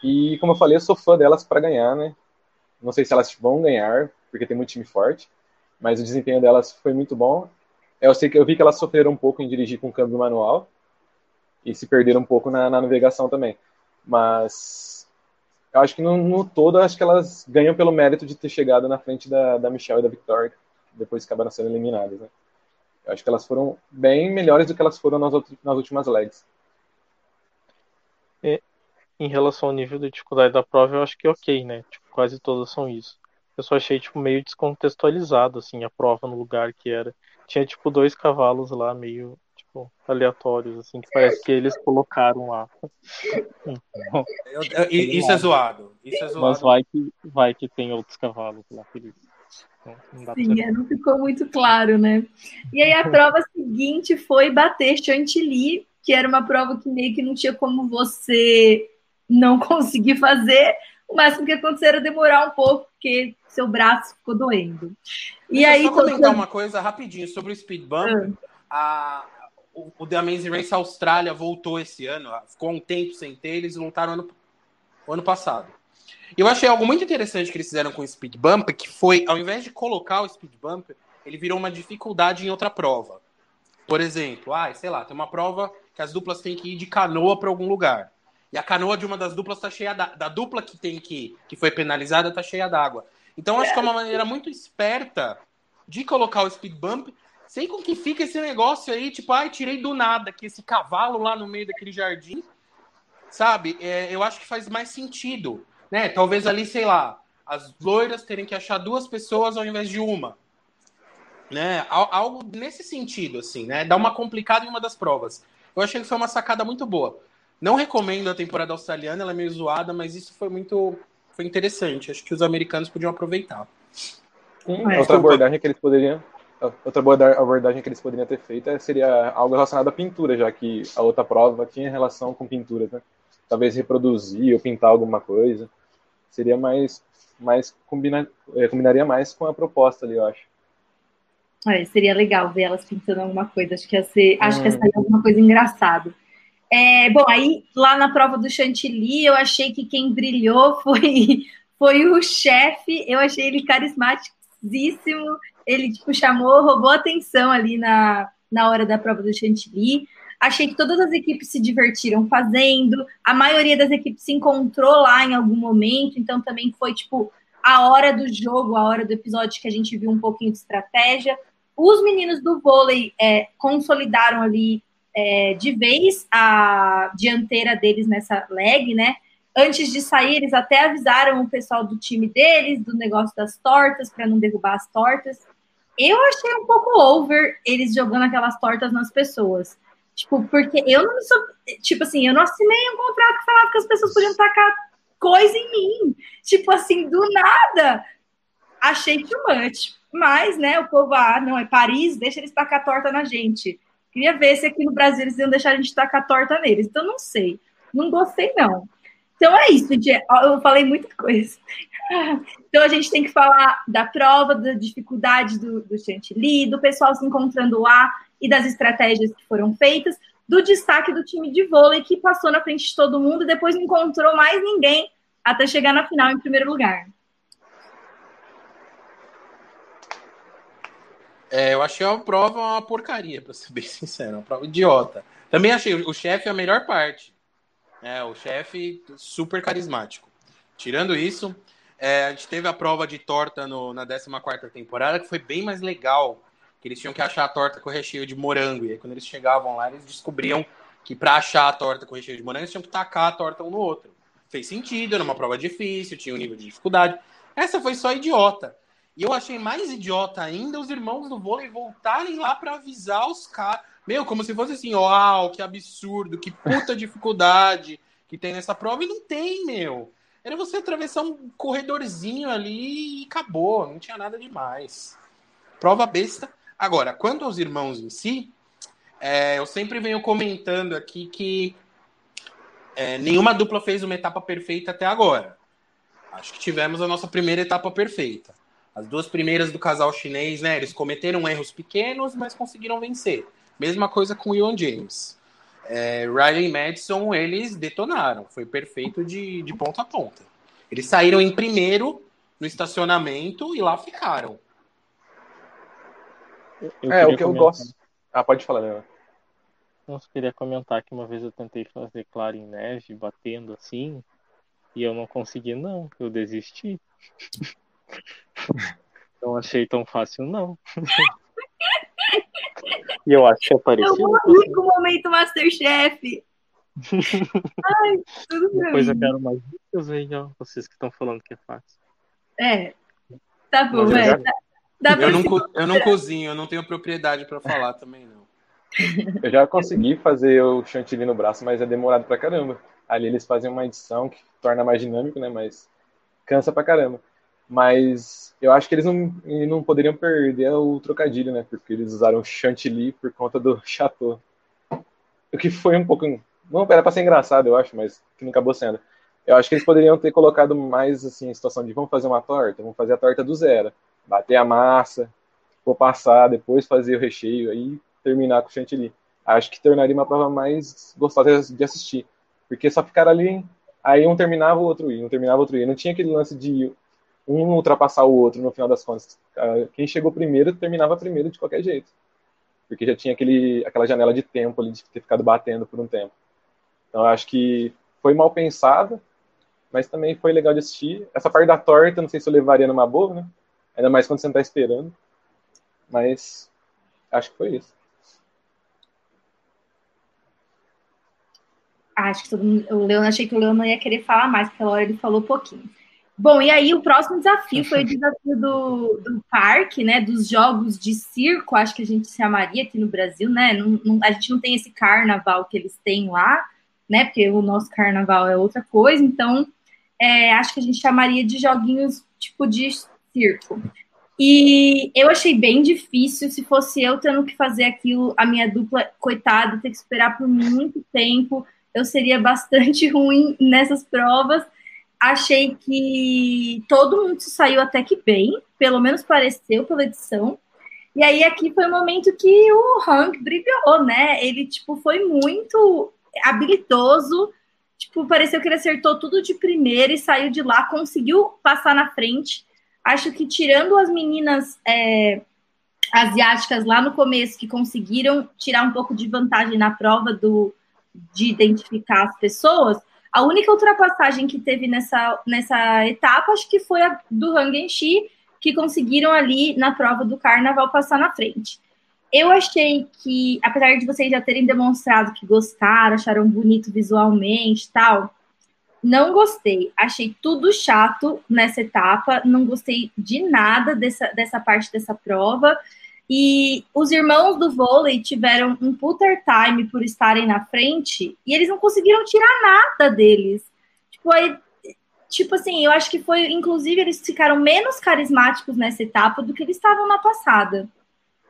E como eu falei, eu sou fã delas para ganhar, né? Não sei se elas vão ganhar, porque tem muito time forte, mas o desempenho delas foi muito bom. Eu sei que eu vi que elas sofreram um pouco em dirigir com câmbio manual e se perderam um pouco na, na navegação também. Mas eu acho que no, no, todo, acho que elas ganham pelo mérito de ter chegado na frente da, da Michelle e da Victoria, depois acabaram sendo eliminadas. Né? Eu acho que elas foram bem melhores do que elas foram nas, nas últimas legs. E, em relação ao nível de dificuldade da prova, eu acho que é ok, né? Tipo, quase todas são isso eu só achei, tipo, meio descontextualizado, assim, a prova no lugar que era. Tinha, tipo, dois cavalos lá, meio, tipo, aleatórios, assim, que parece que eles colocaram lá. Então, (laughs) eu, eu, isso é zoado. Isso é zoado. Mas vai que, vai que tem outros cavalos lá, feliz. Então, Sim, é, não ficou muito claro, né? E aí a prova seguinte foi bater chantilly, que era uma prova que meio que não tinha como você não (laughs) conseguir fazer, o máximo que acontecer era demorar um pouco, porque seu braço ficou doendo. E Deixa aí, eu só comentar uma coisa rapidinho sobre o Speed Bump. Ah. A, o, The Amazing Race Austrália voltou esse ano, ficou um tempo sem ter, eles voltaram ano, ano passado. Eu achei algo muito interessante que eles fizeram com o Speed Bump, que foi, ao invés de colocar o Speed Bump, ele virou uma dificuldade em outra prova. Por exemplo, ah, sei lá, tem uma prova que as duplas têm que ir de canoa para algum lugar. E a canoa de uma das duplas está cheia da, da dupla que tem que que foi penalizada está cheia d'água. Então acho que é uma maneira muito esperta de colocar o speed bump, sem com que fique esse negócio aí, tipo, ai, tirei do nada que esse cavalo lá no meio daquele jardim, sabe? É, eu acho que faz mais sentido, né? Talvez ali, sei lá, as loiras terem que achar duas pessoas ao invés de uma, né? Algo nesse sentido, assim, né? Dá uma complicada em uma das provas. Eu achei que foi uma sacada muito boa. Não recomendo a temporada australiana, ela é meio zoada, mas isso foi muito foi interessante. Acho que os americanos podiam aproveitar. Sim, outra abordagem que eles poderiam outra abordagem que eles poderiam ter feito é, seria algo relacionado à pintura, já que a outra prova tinha relação com pintura, né? Talvez reproduzir ou pintar alguma coisa. Seria mais, mais combina, é, combinaria mais com a proposta ali, eu acho. É, seria legal ver elas pintando alguma coisa. Acho que ia ser, hum. acho que ia sair alguma coisa engraçada. É, bom, aí lá na prova do chantilly, eu achei que quem brilhou (laughs) foi, foi o chefe. Eu achei ele carismaticíssimo. Ele tipo, chamou, roubou atenção ali na, na hora da prova do chantilly. Achei que todas as equipes se divertiram fazendo. A maioria das equipes se encontrou lá em algum momento, então também foi tipo a hora do jogo, a hora do episódio que a gente viu um pouquinho de estratégia. Os meninos do vôlei é, consolidaram ali é, de vez a dianteira deles nessa leg, né? Antes de sair, eles até avisaram o pessoal do time deles, do negócio das tortas, para não derrubar as tortas. Eu achei um pouco over eles jogando aquelas tortas nas pessoas. Tipo, porque eu não sou. Tipo assim, eu não assinei um contrato que falava que as pessoas podiam tacar coisa em mim. Tipo assim, do nada. Achei too much. Mas, né, o povo, ah, não, é Paris, deixa eles tacar torta na gente. Queria ver se aqui no Brasil eles iam deixar a gente tacar torta neles. Então, não sei. Não gostei, não. Então é isso. Eu falei muita coisa. Então a gente tem que falar da prova, da dificuldade do, do chantilly, do pessoal se encontrando lá e das estratégias que foram feitas, do destaque do time de vôlei que passou na frente de todo mundo e depois não encontrou mais ninguém até chegar na final em primeiro lugar. É, eu achei a prova uma porcaria, para ser bem sincero, uma prova idiota. Também achei o chefe a melhor parte. É, o chefe super carismático. Tirando isso, é, a gente teve a prova de torta no, na 14 temporada, que foi bem mais legal. Que eles tinham que achar a torta com recheio de morango. E aí, quando eles chegavam lá, eles descobriam que para achar a torta com recheio de morango, eles tinham que tacar a torta um no outro. Fez sentido, era uma prova difícil, tinha um nível de dificuldade. Essa foi só idiota. E eu achei mais idiota ainda os irmãos do vôlei voltarem lá para avisar os caras. Meu, como se fosse assim, uau, que absurdo, que puta dificuldade que tem nessa prova. E não tem, meu. Era você atravessar um corredorzinho ali e acabou, não tinha nada demais. Prova besta. Agora, quanto aos irmãos em si, é, eu sempre venho comentando aqui que é, nenhuma dupla fez uma etapa perfeita até agora. Acho que tivemos a nossa primeira etapa perfeita. As duas primeiras do casal chinês, né? Eles cometeram erros pequenos, mas conseguiram vencer. Mesma coisa com o Ian James. É, Riley e Madison, eles detonaram. Foi perfeito de, de ponta a ponta. Eles saíram em primeiro no estacionamento e lá ficaram. Eu é, o que comentar. eu gosto. Ah, pode falar, né? Eu queria comentar que uma vez eu tentei fazer claro em neve, batendo assim, e eu não consegui, não. Eu desisti. (laughs) Não achei tão fácil, não. (laughs) e eu acho que é parecido. Eu morri com o momento Masterchef. Ai, tudo bem. Depois eu quero mais dicas aí, ó. Vocês que estão falando que é fácil. É. Tá bom, é. Dá, eu, não, eu não cozinho, eu não tenho propriedade para falar também, não. Eu já consegui fazer o chantilly no braço, mas é demorado pra caramba. Ali eles fazem uma edição que torna mais dinâmico, né? Mas cansa pra caramba. Mas eu acho que eles não, não poderiam perder o trocadilho, né? Porque eles usaram chantilly por conta do (laughs) chateau. O que foi um pouco. Não era pra ser engraçado, eu acho, mas que não acabou sendo. Eu acho que eles poderiam ter colocado mais assim, a situação de vamos fazer uma torta, vamos fazer a torta do zero. Bater a massa, vou passar, depois fazer o recheio, aí terminar com o chantilly. Acho que tornaria uma prova mais gostosa de assistir. Porque só ficar ali, aí um terminava, o outro ia, um terminava, o outro ia. Não tinha aquele lance de um ultrapassar o outro no final das contas. Ah, quem chegou primeiro terminava primeiro de qualquer jeito. Porque já tinha aquele, aquela janela de tempo ali de ter ficado batendo por um tempo. Então acho que foi mal pensado, mas também foi legal de assistir. Essa parte da torta, não sei se eu levaria numa boa, né? Ainda mais quando você não tá esperando. Mas acho que foi isso. Acho que todo mundo, o Leon, achei que o Leon não ia querer falar mais, porque pela hora ele falou pouquinho. Bom, e aí o próximo desafio foi o desafio do, do parque, né? Dos jogos de circo, acho que a gente se chamaria aqui no Brasil, né? Não, não, a gente não tem esse carnaval que eles têm lá, né? Porque o nosso carnaval é outra coisa, então é, acho que a gente chamaria de joguinhos tipo de circo. E eu achei bem difícil, se fosse eu tendo que fazer aquilo, a minha dupla, coitada, ter que esperar por muito tempo, eu seria bastante (laughs) ruim nessas provas. Achei que todo mundo saiu até que bem, pelo menos pareceu pela edição. E aí aqui foi o momento que o Hank brilhou, né? Ele tipo foi muito habilidoso, tipo, pareceu que ele acertou tudo de primeira e saiu de lá, conseguiu passar na frente. Acho que tirando as meninas é, asiáticas lá no começo que conseguiram tirar um pouco de vantagem na prova do de identificar as pessoas, a única ultrapassagem que teve nessa, nessa etapa, acho que foi a do Hang que conseguiram ali na prova do carnaval passar na frente. Eu achei que, apesar de vocês já terem demonstrado que gostaram, acharam bonito visualmente tal, não gostei. Achei tudo chato nessa etapa, não gostei de nada dessa, dessa parte dessa prova. E os irmãos do vôlei tiveram um putter time por estarem na frente e eles não conseguiram tirar nada deles. Tipo, aí tipo assim, eu acho que foi, inclusive, eles ficaram menos carismáticos nessa etapa do que eles estavam na passada.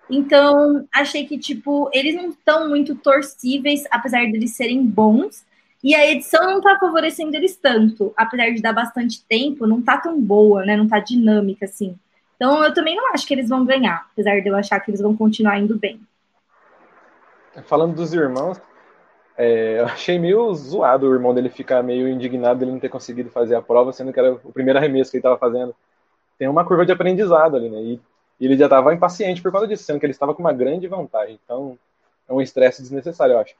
Então, achei que, tipo, eles não estão muito torcíveis, apesar de eles serem bons. E a edição não tá favorecendo eles tanto. Apesar de dar bastante tempo, não tá tão boa, né? Não tá dinâmica, assim. Então, eu também não acho que eles vão ganhar, apesar de eu achar que eles vão continuar indo bem. Falando dos irmãos, é, eu achei meio zoado o irmão dele ficar meio indignado dele não ter conseguido fazer a prova, sendo que era o primeiro arremesso que ele estava fazendo. Tem uma curva de aprendizado ali, né? E, e ele já estava impaciente por causa disso, sendo que ele estava com uma grande vantagem. Então, é um estresse desnecessário, eu acho.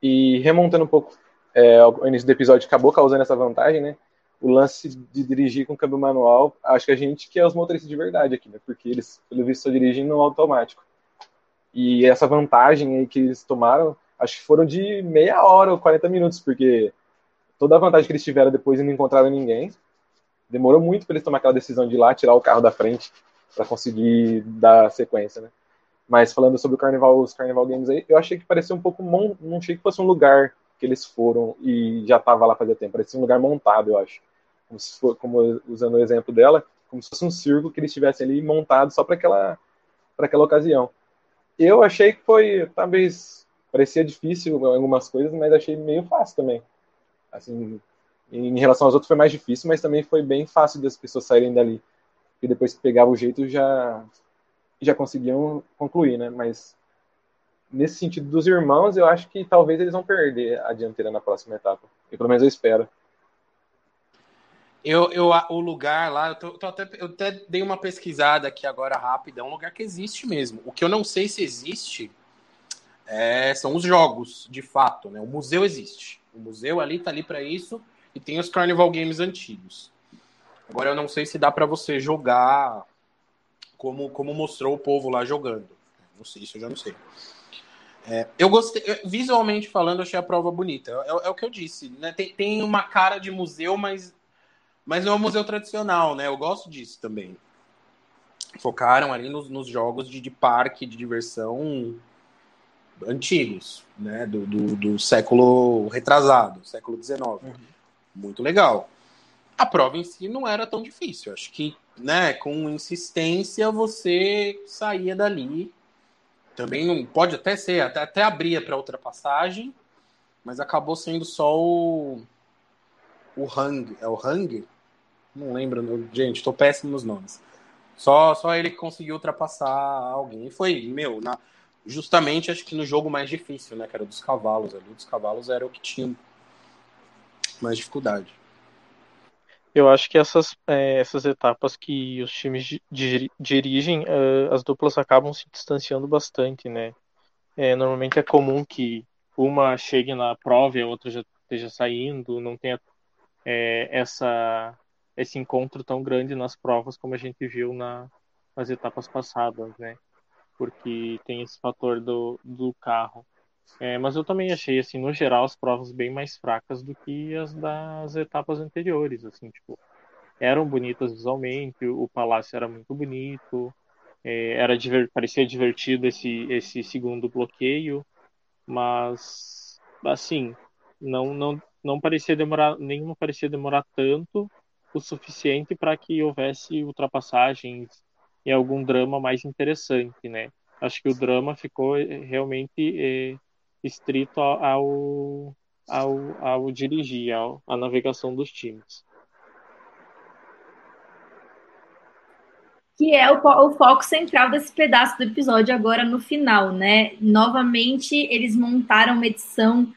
E remontando um pouco é, o início do episódio, acabou causando essa vantagem, né? O lance de dirigir com câmbio manual, acho que a gente que é os motoristas de verdade aqui, né? Porque eles, pelo visto, só dirigem no automático. E essa vantagem aí que eles tomaram acho que foram de meia hora ou 40 minutos, porque toda a vantagem que eles tiveram depois e não encontraram ninguém, demorou muito para eles tomar aquela decisão de ir lá tirar o carro da frente para conseguir dar sequência, né? Mas falando sobre o Carnival, os Carnival Games aí, eu achei que parecia um pouco não achei que fosse um lugar que eles foram e já tava lá fazia tempo, parecia um lugar montado, eu acho. Como for, como usando o exemplo dela, como se fosse um circo que eles tivessem ali montado só para aquela para aquela ocasião. Eu achei que foi talvez parecia difícil algumas coisas, mas achei meio fácil também. Assim, em relação aos outros foi mais difícil, mas também foi bem fácil das pessoas saírem dali. E depois que pegava o jeito já já conseguiam concluir, né? Mas nesse sentido dos irmãos, eu acho que talvez eles vão perder a dianteira na próxima etapa. E pelo menos eu espero. Eu, eu, o lugar lá, eu, tô, tô até, eu até dei uma pesquisada aqui agora rápida, é um lugar que existe mesmo. O que eu não sei se existe é, são os jogos, de fato. Né? O museu existe. O museu ali está ali para isso e tem os Carnival Games antigos. Agora eu não sei se dá para você jogar como, como mostrou o povo lá jogando. Não sei, isso eu já não sei. É, eu gostei, visualmente falando, achei a prova bonita. É, é, o que eu disse, né? Tem, tem uma cara de museu, mas, mas não é um museu tradicional, né? Eu gosto disso também. Focaram ali nos, nos jogos de, de parque, de diversão antigos, né? Do, do, do século retrasado, século XIX. Uhum. Muito legal. A prova em si não era tão difícil. Acho que, né, com insistência você saía dali. Também não pode até ser, até, até abria para ultrapassagem, mas acabou sendo só o o Hang, é o Hang? Não lembro, gente, estou péssimo nos nomes. Só só ele que conseguiu ultrapassar alguém. E foi, meu, na justamente acho que no jogo mais difícil, né? Que era dos cavalos ali. Dos cavalos era o que tinha mais dificuldade. Eu acho que essas, é, essas etapas que os times dirigem, é, as duplas acabam se distanciando bastante, né? É, normalmente é comum que uma chegue na prova e a outra já esteja saindo, não tenha é, essa, esse encontro tão grande nas provas como a gente viu na, nas etapas passadas, né? porque tem esse fator do, do carro. É, mas eu também achei, assim, no geral, as provas bem mais fracas do que as das etapas anteriores, assim, tipo, eram bonitas visualmente, o palácio era muito bonito, é, era parecia divertido esse, esse segundo bloqueio, mas, assim, não, não, não parecia demorar, nenhuma parecia demorar tanto o suficiente para que houvesse ultrapassagens e algum drama mais interessante, né? Acho que o drama ficou eh, realmente é, estrito ao, ao, ao dirigir, ao, à navegação dos times. que é o, o, foco central desse pedaço do episódio agora no final, né? Novamente, eles montaram uma edição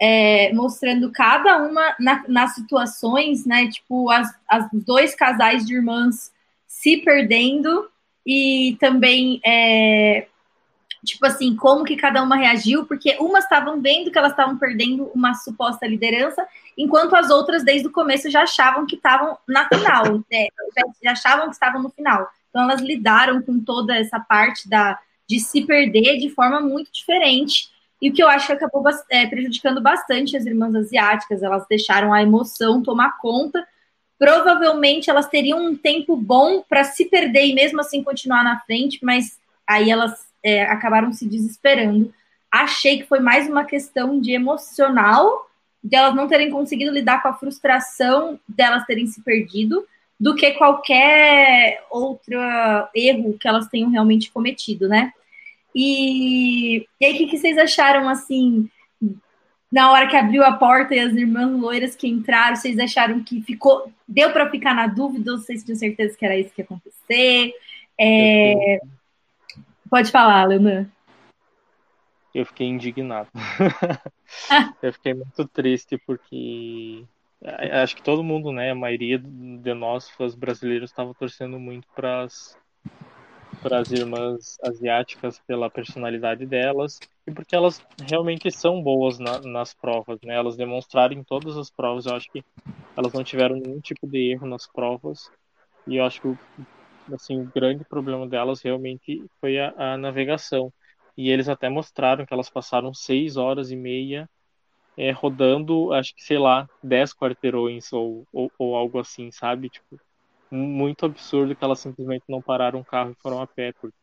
é, mostrando cada uma na, nas situações, né? Tipo, as, as dois casais de irmãs se perdendo e também é, tipo assim, como que cada uma reagiu, porque umas estavam vendo que elas estavam perdendo uma suposta liderança, enquanto as outras desde o começo já achavam que estavam na final, (laughs) né? já achavam que estavam no final. Então elas lidaram com toda essa parte da, de se perder de forma muito diferente. E o que eu acho que acabou é, prejudicando bastante as irmãs asiáticas, elas deixaram a emoção tomar conta. Provavelmente elas teriam um tempo bom para se perder e mesmo assim continuar na frente, mas aí elas é, acabaram se desesperando. Achei que foi mais uma questão de emocional, de elas não terem conseguido lidar com a frustração delas terem se perdido do que qualquer outro erro que elas tenham realmente cometido, né? E, e aí, o que, que vocês acharam, assim, na hora que abriu a porta e as irmãs loiras que entraram, vocês acharam que ficou, deu para ficar na dúvida ou vocês tinham certeza que era isso que ia acontecer? É... Pode falar, Leonan. Eu fiquei indignado. (laughs) eu fiquei muito triste porque acho que todo mundo, né, a maioria de nós, os brasileiros, estava torcendo muito para as irmãs asiáticas pela personalidade delas e porque elas realmente são boas na, nas provas, né? Elas demonstraram em todas as provas, eu acho que elas não tiveram nenhum tipo de erro nas provas e eu acho que assim, o grande problema delas realmente foi a, a navegação. E eles até mostraram que elas passaram seis horas e meia é, rodando, acho que, sei lá, 10 quarteirões ou, ou, ou, algo assim, sabe? Tipo, muito absurdo que elas simplesmente não pararam o carro e foram a pé. Porque...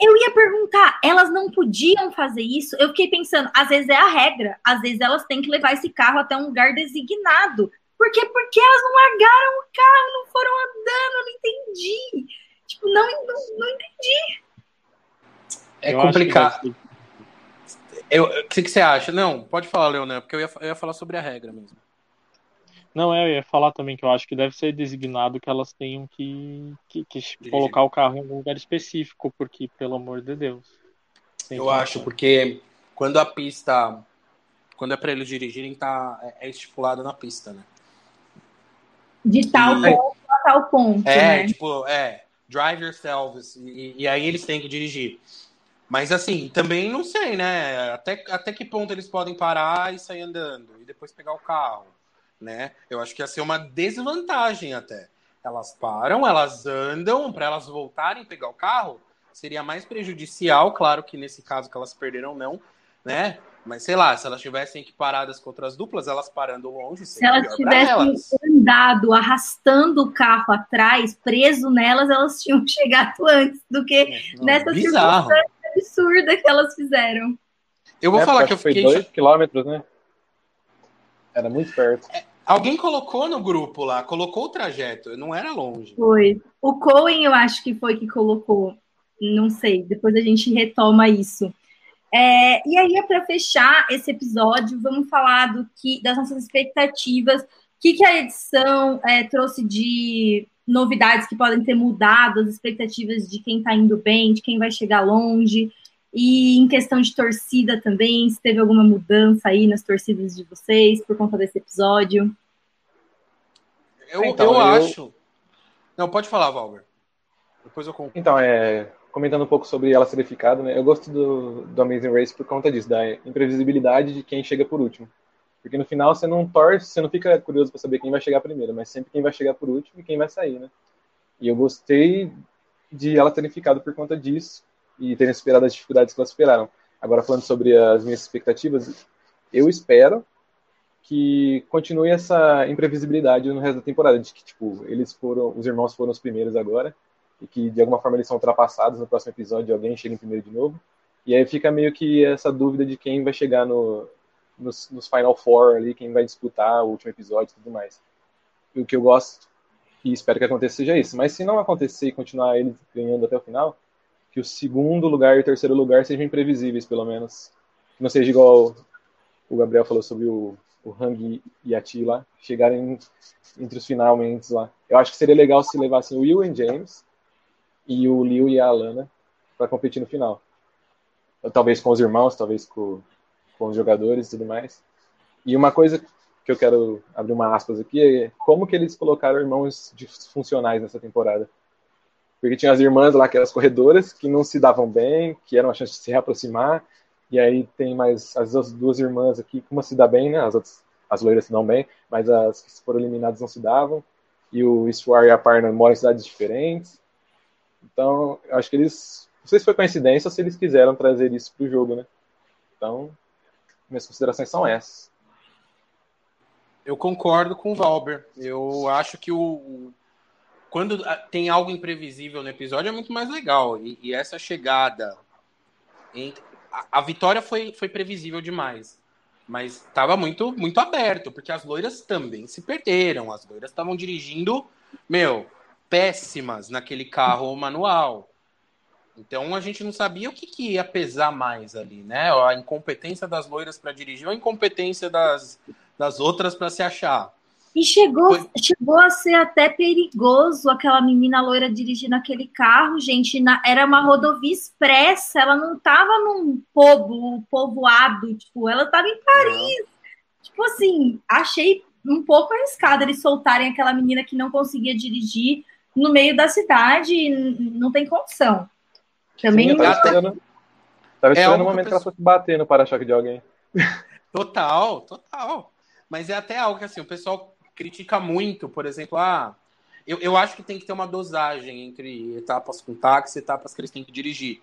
Eu ia perguntar, elas não podiam fazer isso? Eu fiquei pensando, às vezes é a regra, às vezes elas têm que levar esse carro até um lugar designado. Por quê? Porque elas não largaram o carro, não foram andando, eu não entendi. Tipo, não, não, não entendi. É complicado. Eu, o que, que, você acha? Não, pode falar, Leonel, porque eu ia, eu ia falar sobre a regra mesmo. Não, é, eu ia falar também que eu acho que deve ser designado que elas tenham que, que, que colocar o carro em algum lugar específico, porque, pelo amor de Deus. Eu acho, porque quando a pista. Quando é para eles dirigirem, tá, é, é estipulado na pista, né? De tal e, ponto a tal ponto. É, né? tipo, é, drive yourselves. E, e aí eles têm que dirigir. Mas assim, também não sei, né? Até, até que ponto eles podem parar e sair andando e depois pegar o carro, né? Eu acho que ia ser uma desvantagem até. Elas param, elas andam, para elas voltarem pegar o carro, seria mais prejudicial, claro que nesse caso que elas perderam não, né? Mas sei lá, se elas tivessem equiparadas com outras duplas, elas parando longe, se elas tivessem andado, arrastando o carro atrás, preso nelas, elas tinham (laughs) chegado antes do que é, nessa bizarro. circunstância absurda que elas fizeram. Eu vou é, falar que eu fiquei. Foi dois quilômetros, né? Era muito perto. É, alguém colocou no grupo lá, colocou o trajeto, não era longe. Foi. O Cohen, eu acho que foi que colocou. Não sei, depois a gente retoma isso. É, e aí, para fechar esse episódio, vamos falar do que, das nossas expectativas. O que, que a edição é, trouxe de novidades que podem ter mudado as expectativas de quem está indo bem, de quem vai chegar longe. E em questão de torcida também, se teve alguma mudança aí nas torcidas de vocês por conta desse episódio. Eu, então, eu, eu... acho. Não, pode falar, Valber. Depois eu conto. Então, é, comentando um pouco sobre ela ser ficada, né? Eu gosto do, do Amazing Race por conta disso, da imprevisibilidade de quem chega por último. Porque no final você não torce, você não fica curioso para saber quem vai chegar primeiro, mas sempre quem vai chegar por último e quem vai sair, né? E eu gostei de ela terem ficado por conta disso e terem superado as dificuldades que elas superaram. Agora, falando sobre as minhas expectativas, eu espero que continue essa imprevisibilidade no resto da temporada, de que, tipo, eles foram, os irmãos foram os primeiros agora, e que de alguma forma eles são ultrapassados no próximo episódio, alguém chega em primeiro de novo. E aí fica meio que essa dúvida de quem vai chegar no, nos, nos, Final Four ali, quem vai disputar o último episódio e tudo mais. E o que eu gosto e espero que aconteça seja isso. Mas se não acontecer e continuar eles ganhando até o final, que o segundo lugar e o terceiro lugar sejam imprevisíveis, pelo menos. Que não seja igual o Gabriel falou sobre o, o Hang e a Ti lá, chegarem entre os finalmente lá. Eu acho que seria legal se levassem o Will e James e o Liu e a Alana para competir no final. Talvez com os irmãos, talvez com, com os jogadores e tudo mais. E uma coisa que eu quero abrir uma aspas aqui é como que eles colocaram irmãos disfuncionais nessa temporada. Porque tinha as irmãs lá, que eram as corredoras, que não se davam bem, que eram a chance de se reaproximar, e aí tem mais as duas irmãs aqui, uma se dá bem, né? As outras, as loiras se dão bem, mas as que foram eliminadas não se davam. E o Swar e a Parna moram em cidades diferentes. Então, acho que eles. Não sei se foi coincidência se eles quiseram trazer isso pro jogo, né? Então, minhas considerações são essas. Eu concordo com o Valber. Eu acho que o, quando tem algo imprevisível no episódio é muito mais legal. E, e essa chegada entre, a, vitória foi, foi previsível demais. Mas estava muito, muito aberto, porque as loiras também se perderam. As loiras estavam dirigindo, meu, péssimas naquele carro manual. Então a gente não sabia o que, que ia pesar mais ali, né? A incompetência das loiras para dirigir ou a incompetência das, das outras para se achar. E chegou, Foi... chegou a ser até perigoso aquela menina loira dirigindo aquele carro, gente. Na, era uma rodovia expressa, ela não estava num povo, povoado, tipo, ela estava em Paris. Não. Tipo assim, achei um pouco arriscado eles soltarem aquela menina que não conseguia dirigir no meio da cidade, não tem condição. Também Sim, tava esperando, tava esperando é o momento que ela fosse bater no para-choque de alguém. (laughs) Total, total. Mas é até algo que assim, o pessoal critica muito, por exemplo, ah, eu, eu acho que tem que ter uma dosagem entre etapas com táxi e etapas que eles têm que dirigir.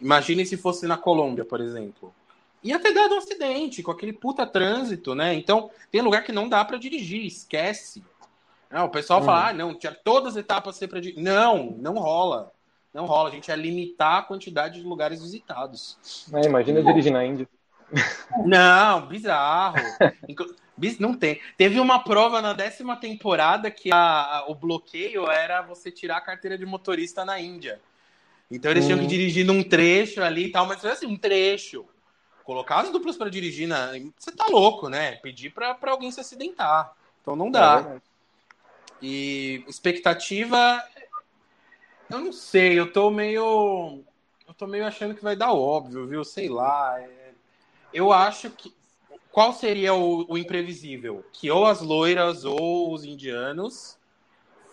Imagine se fosse na Colômbia, por exemplo. Ia ter dado um acidente com aquele puta trânsito, né? Então, tem lugar que não dá para dirigir, esquece. Não, o pessoal uhum. fala, ah, não, tinha todas as etapas ser para dirigir. Não, não rola. Não rola. A gente ia limitar a quantidade de lugares visitados. É, imagina dirigir na Índia. Não, bizarro. Não tem. Teve uma prova na décima temporada que a, a, o bloqueio era você tirar a carteira de motorista na Índia. Então eles hum. tinham que hum. dirigir num trecho ali e tal, mas foi assim, um trecho. Colocar as duplas para dirigir na. Você tá louco, né? Pedir para alguém se acidentar. Então não dá. É e expectativa. Eu não sei, eu tô meio. Eu tô meio achando que vai dar óbvio, viu? Sei lá. É... Eu acho que qual seria o, o, imprevisível? Que ou as loiras ou os indianos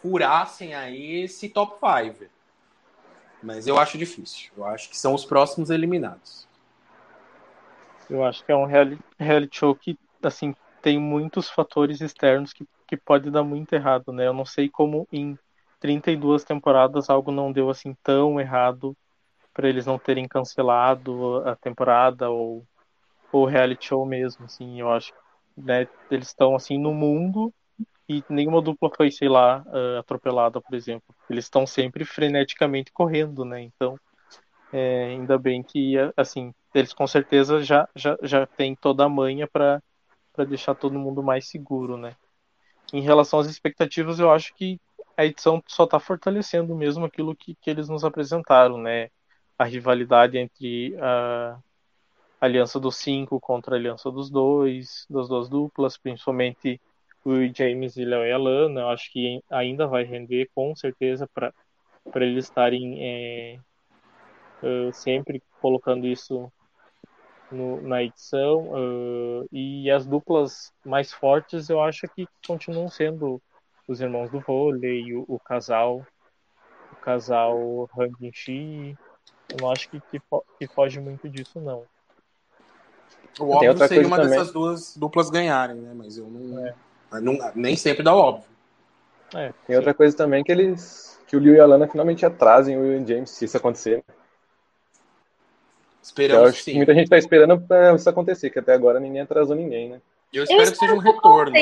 furassem aí esse top 5. Mas eu acho difícil. Eu acho que são os próximos eliminados. Eu acho que é um reality, reality show que assim tem muitos fatores externos que, que pode dar muito errado, né? Eu não sei como em 32 temporadas algo não deu assim tão errado para eles não terem cancelado a temporada ou o reality show mesmo, assim, eu acho, né, eles estão assim no mundo e nenhuma dupla foi, sei lá, uh, atropelada, por exemplo. Eles estão sempre freneticamente correndo, né? Então, é, ainda bem que, assim, eles com certeza já já, já têm toda a manha para deixar todo mundo mais seguro, né? Em relação às expectativas, eu acho que a edição só está fortalecendo mesmo aquilo que, que eles nos apresentaram, né? A rivalidade entre a aliança dos cinco contra a aliança dos dois, das duas duplas, principalmente o James e Léo e Alana. Eu acho que ainda vai render com certeza para eles estarem é, uh, sempre colocando isso no, na edição. Uh, e as duplas mais fortes eu acho que continuam sendo os irmãos do vôlei, o, o casal, o casal Hang Shi. Eu não acho que, que, que foge muito disso, não. O óbvio seria uma também. dessas duas duplas ganharem, né? Mas eu não, é. não nem sempre dá o óbvio. É, Tem sim. outra coisa também que eles. que o Liu e a Lana finalmente atrasem o Will James, se isso acontecer. Esperamos sim. muita gente tá esperando pra isso acontecer, que até agora ninguém atrasou ninguém, né? Eu espero, eu que seja um retorno.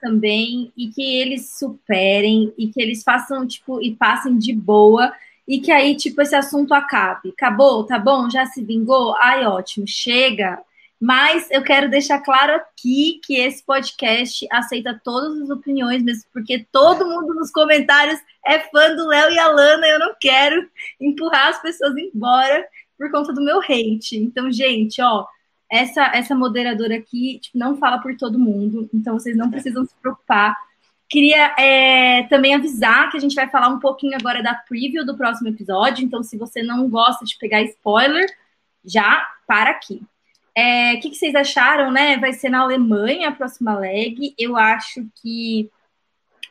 também e que eles superem e que eles façam tipo e passem de boa e que aí tipo esse assunto acabe. Acabou, tá bom? Já se vingou? Ai, ótimo. Chega Mas eu quero deixar claro aqui que esse podcast aceita todas as opiniões, mesmo porque todo mundo nos comentários é fã do Léo e a Lana. Eu não quero empurrar as pessoas embora por conta do meu hate. Então, gente, ó, essa, essa moderadora aqui tipo, não fala por todo mundo, então vocês não precisam se preocupar. Queria é, também avisar que a gente vai falar um pouquinho agora da preview do próximo episódio, então se você não gosta de pegar spoiler, já para aqui. O é, que, que, vocês acharam, né? Vai ser na Alemanha a próxima leg. Eu acho que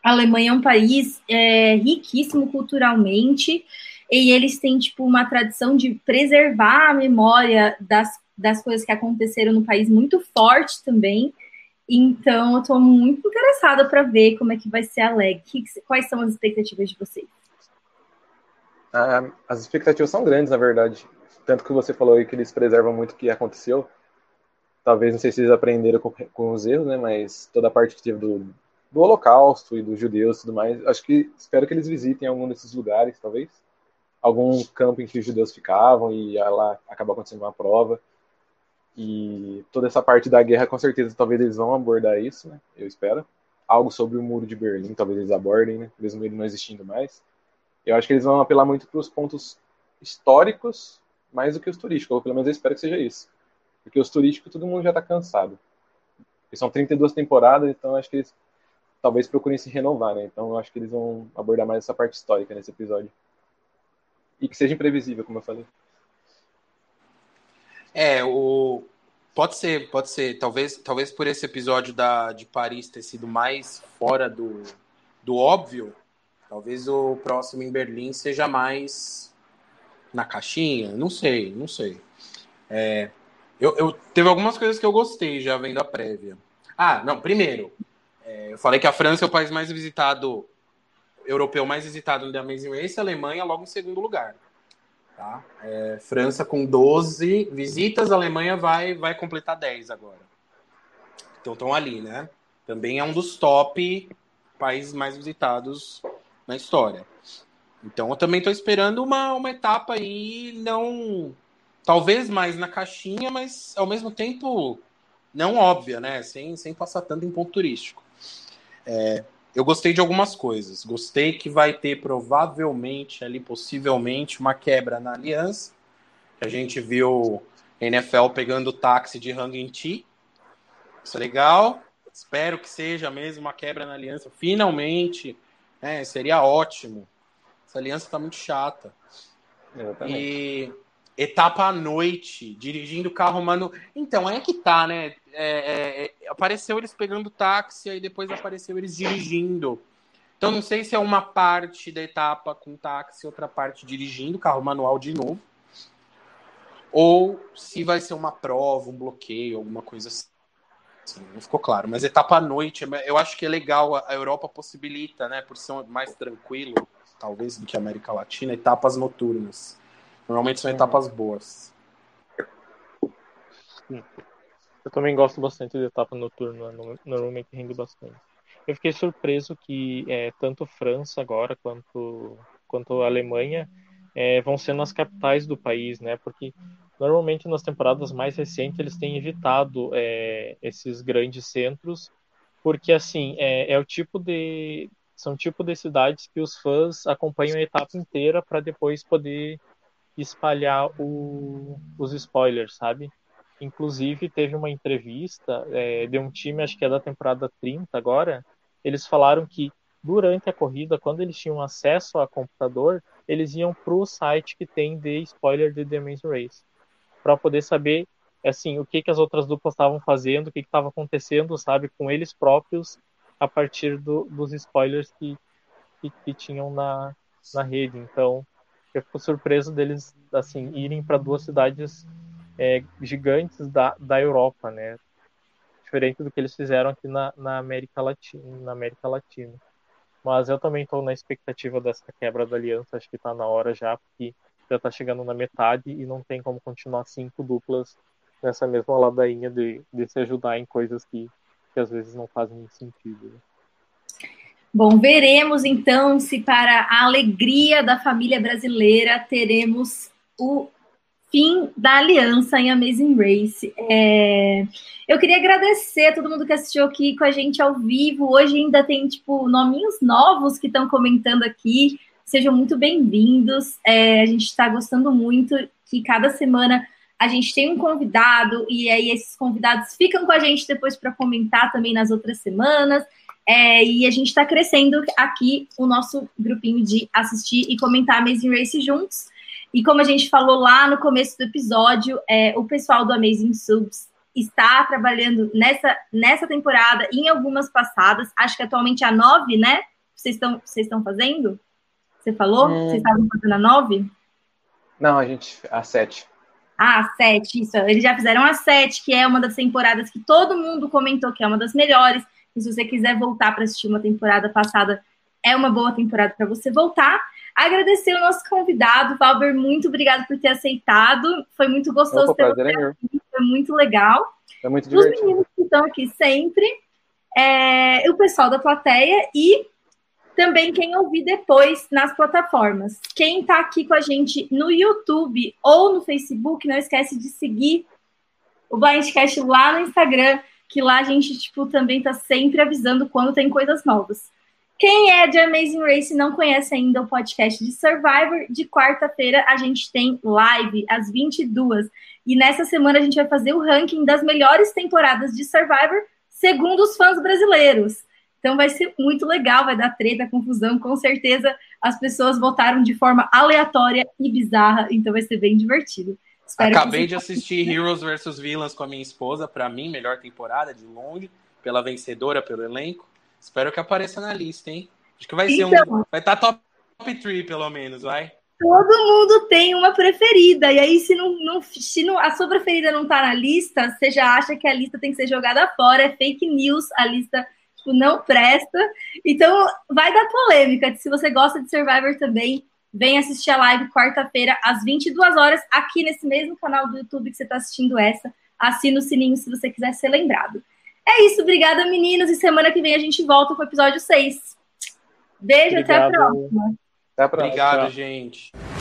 a Alemanha é um país é, riquíssimo culturalmente e eles têm, tipo, uma tradição de preservar a memória das, das coisas que aconteceram no país muito forte também. Então, eu estou muito interessada para ver como é que vai ser a leg. Quais são as expectativas de vocês? Ah, as expectativas são grandes, na verdade. Tanto que você falou aí que eles preservam muito o que aconteceu talvez não sei se eles aprenderam com, com os erros, né? Mas toda a parte que teve do, do Holocausto e dos judeus e tudo mais, acho que espero que eles visitem algum desses lugares, talvez. Algum campo em que os judeus ficavam e lá acaba acontecendo uma prova. E toda essa parte da guerra, com certeza, talvez eles vão abordar isso, né? Eu espero. Algo sobre o muro de Berlim, talvez eles abordem, né? Mesmo ele não existindo mais. Eu acho que eles vão apelar muito para os pontos históricos mais do que os turísticos, ou pelo menos eu espero que seja isso. Porque os turísticos todo mundo já está cansado. E são 32 temporadas, então acho que eles talvez procurem se renovar, né? Então acho que eles vão abordar mais essa parte histórica nesse episódio. E que seja imprevisível, como eu falei. É, o pode ser, pode ser, talvez, talvez por esse episódio da de Paris ter sido mais fora do, do óbvio, talvez o próximo em Berlim seja mais na caixinha, não sei, não sei. É, eu, eu, teve algumas coisas que eu gostei já vendo a prévia. Ah, não, primeiro, é, eu falei que a França é o país mais visitado, europeu mais visitado no Amazing Race, a Alemanha logo em segundo lugar. Tá? É, França com 12 visitas, a Alemanha vai, vai completar 10 agora. Então estão ali, né? Também é um dos top países mais visitados na história. Então eu também estou esperando uma, uma etapa aí não talvez mais na caixinha, mas ao mesmo tempo não óbvia, né? Sem, sem passar tanto em ponto turístico. É, eu gostei de algumas coisas. Gostei que vai ter provavelmente ali, possivelmente, uma quebra na aliança. A gente viu NFL pegando o táxi de Hang Ti. Isso é legal. Espero que seja mesmo uma quebra na aliança. Finalmente. É, seria ótimo. Essa aliança está muito chata. Exatamente. E etapa à noite, dirigindo o carro, mano. Então, é que tá, né? É, é, é, apareceu eles pegando táxi, aí depois apareceu eles dirigindo. Então, não sei se é uma parte da etapa com táxi, outra parte dirigindo, carro manual de novo. Ou se vai ser uma prova, um bloqueio, alguma coisa assim. Não ficou claro. Mas etapa à noite, eu acho que é legal. A Europa possibilita, né? Por ser mais tranquilo, talvez, do que a América Latina, etapas noturnas. Normalmente são etapas boas. Eu também gosto bastante de etapa noturna, normalmente rende bastante. Eu fiquei surpreso que é, tanto França agora quanto, quanto Alemanha é, vão sendo as capitais do país, né? Porque normalmente nas temporadas mais recentes eles têm evitado é, esses grandes centros, porque assim é, é o tipo de são tipo de cidades que os fãs acompanham a etapa inteira para depois poder espalhar o, os spoilers, sabe? Inclusive, teve uma entrevista é, de um time, acho que é da temporada 30 agora, eles falaram que durante a corrida, quando eles tinham acesso a computador, eles iam para o site que tem de spoiler de The Amazing Race, para poder saber assim o que, que as outras duplas estavam fazendo, o que estava acontecendo, sabe, com eles próprios, a partir do, dos spoilers que, que, que tinham na, na rede. Então, eu fico surpreso deles assim irem para duas cidades é, gigantes da, da Europa, né? Diferente do que eles fizeram aqui na, na América Latina, na América Latina. Mas eu também estou na expectativa dessa quebra da aliança, acho que está na hora já, porque já está chegando na metade e não tem como continuar cinco duplas nessa mesma ladainha de, de se ajudar em coisas que, que às vezes não fazem sentido. Né? Bom, veremos então se para a alegria da família brasileira teremos o fim da aliança em Amazing Race. É... Eu queria agradecer a todo mundo que assistiu aqui com a gente ao vivo. Hoje ainda tem, tipo, nominhos novos que estão comentando aqui. Sejam muito bem-vindos. É, a gente está gostando muito que cada semana a gente tem um convidado e aí esses convidados ficam com a gente depois para comentar também nas outras semanas. É, e a gente está crescendo aqui o nosso grupinho de assistir e comentar Amazing Race juntos. E como a gente falou lá no começo do episódio, é, o pessoal do Amazing Subs está trabalhando nessa, nessa temporada em algumas passadas. Acho que atualmente é a nove, né? Vocês estão vocês estão fazendo? Você falou? Hum. Vocês estavam fazendo a nove? Não, a gente a sete. Ah, a sete, isso. Eles já fizeram a sete, que é uma das temporadas que todo mundo comentou que é uma das melhores. E se você quiser voltar para assistir uma temporada passada, é uma boa temporada para você voltar. Agradecer o nosso convidado, Valber, muito obrigado por ter aceitado. Foi muito gostoso Opa, ter você aqui, foi muito legal. Foi muito divertido. Os meninos que estão aqui sempre, é, o pessoal da plateia e também quem ouvir depois nas plataformas. Quem está aqui com a gente no YouTube ou no Facebook, não esquece de seguir o Blindcast lá no Instagram, que lá a gente tipo, também está sempre avisando quando tem coisas novas. Quem é de Amazing Race e não conhece ainda o podcast de Survivor, de quarta-feira a gente tem live às 22. E nessa semana a gente vai fazer o ranking das melhores temporadas de Survivor segundo os fãs brasileiros. Então vai ser muito legal, vai dar treta, confusão, com certeza as pessoas votaram de forma aleatória e bizarra, então vai ser bem divertido. Espero Acabei de assistir Heroes vs Villains com a minha esposa, para mim, melhor temporada de longe, pela vencedora, pelo elenco. Espero que apareça na lista, hein? Acho que vai então, ser um. Vai estar tá top 3, pelo menos, vai. Todo mundo tem uma preferida. E aí, se, não, não, se não, a sua preferida não tá na lista, você já acha que a lista tem que ser jogada fora. É fake news, a lista tipo, não presta. Então, vai dar polêmica. Se você gosta de Survivor também, vem assistir a live quarta-feira, às 22 horas, aqui nesse mesmo canal do YouTube que você está assistindo essa. Assina o sininho se você quiser ser lembrado. É isso, obrigada, meninos. E semana que vem a gente volta com o episódio 6. Beijo, Obrigado. até a próxima. Até a próxima. Obrigado, gente. Tchau, tchau.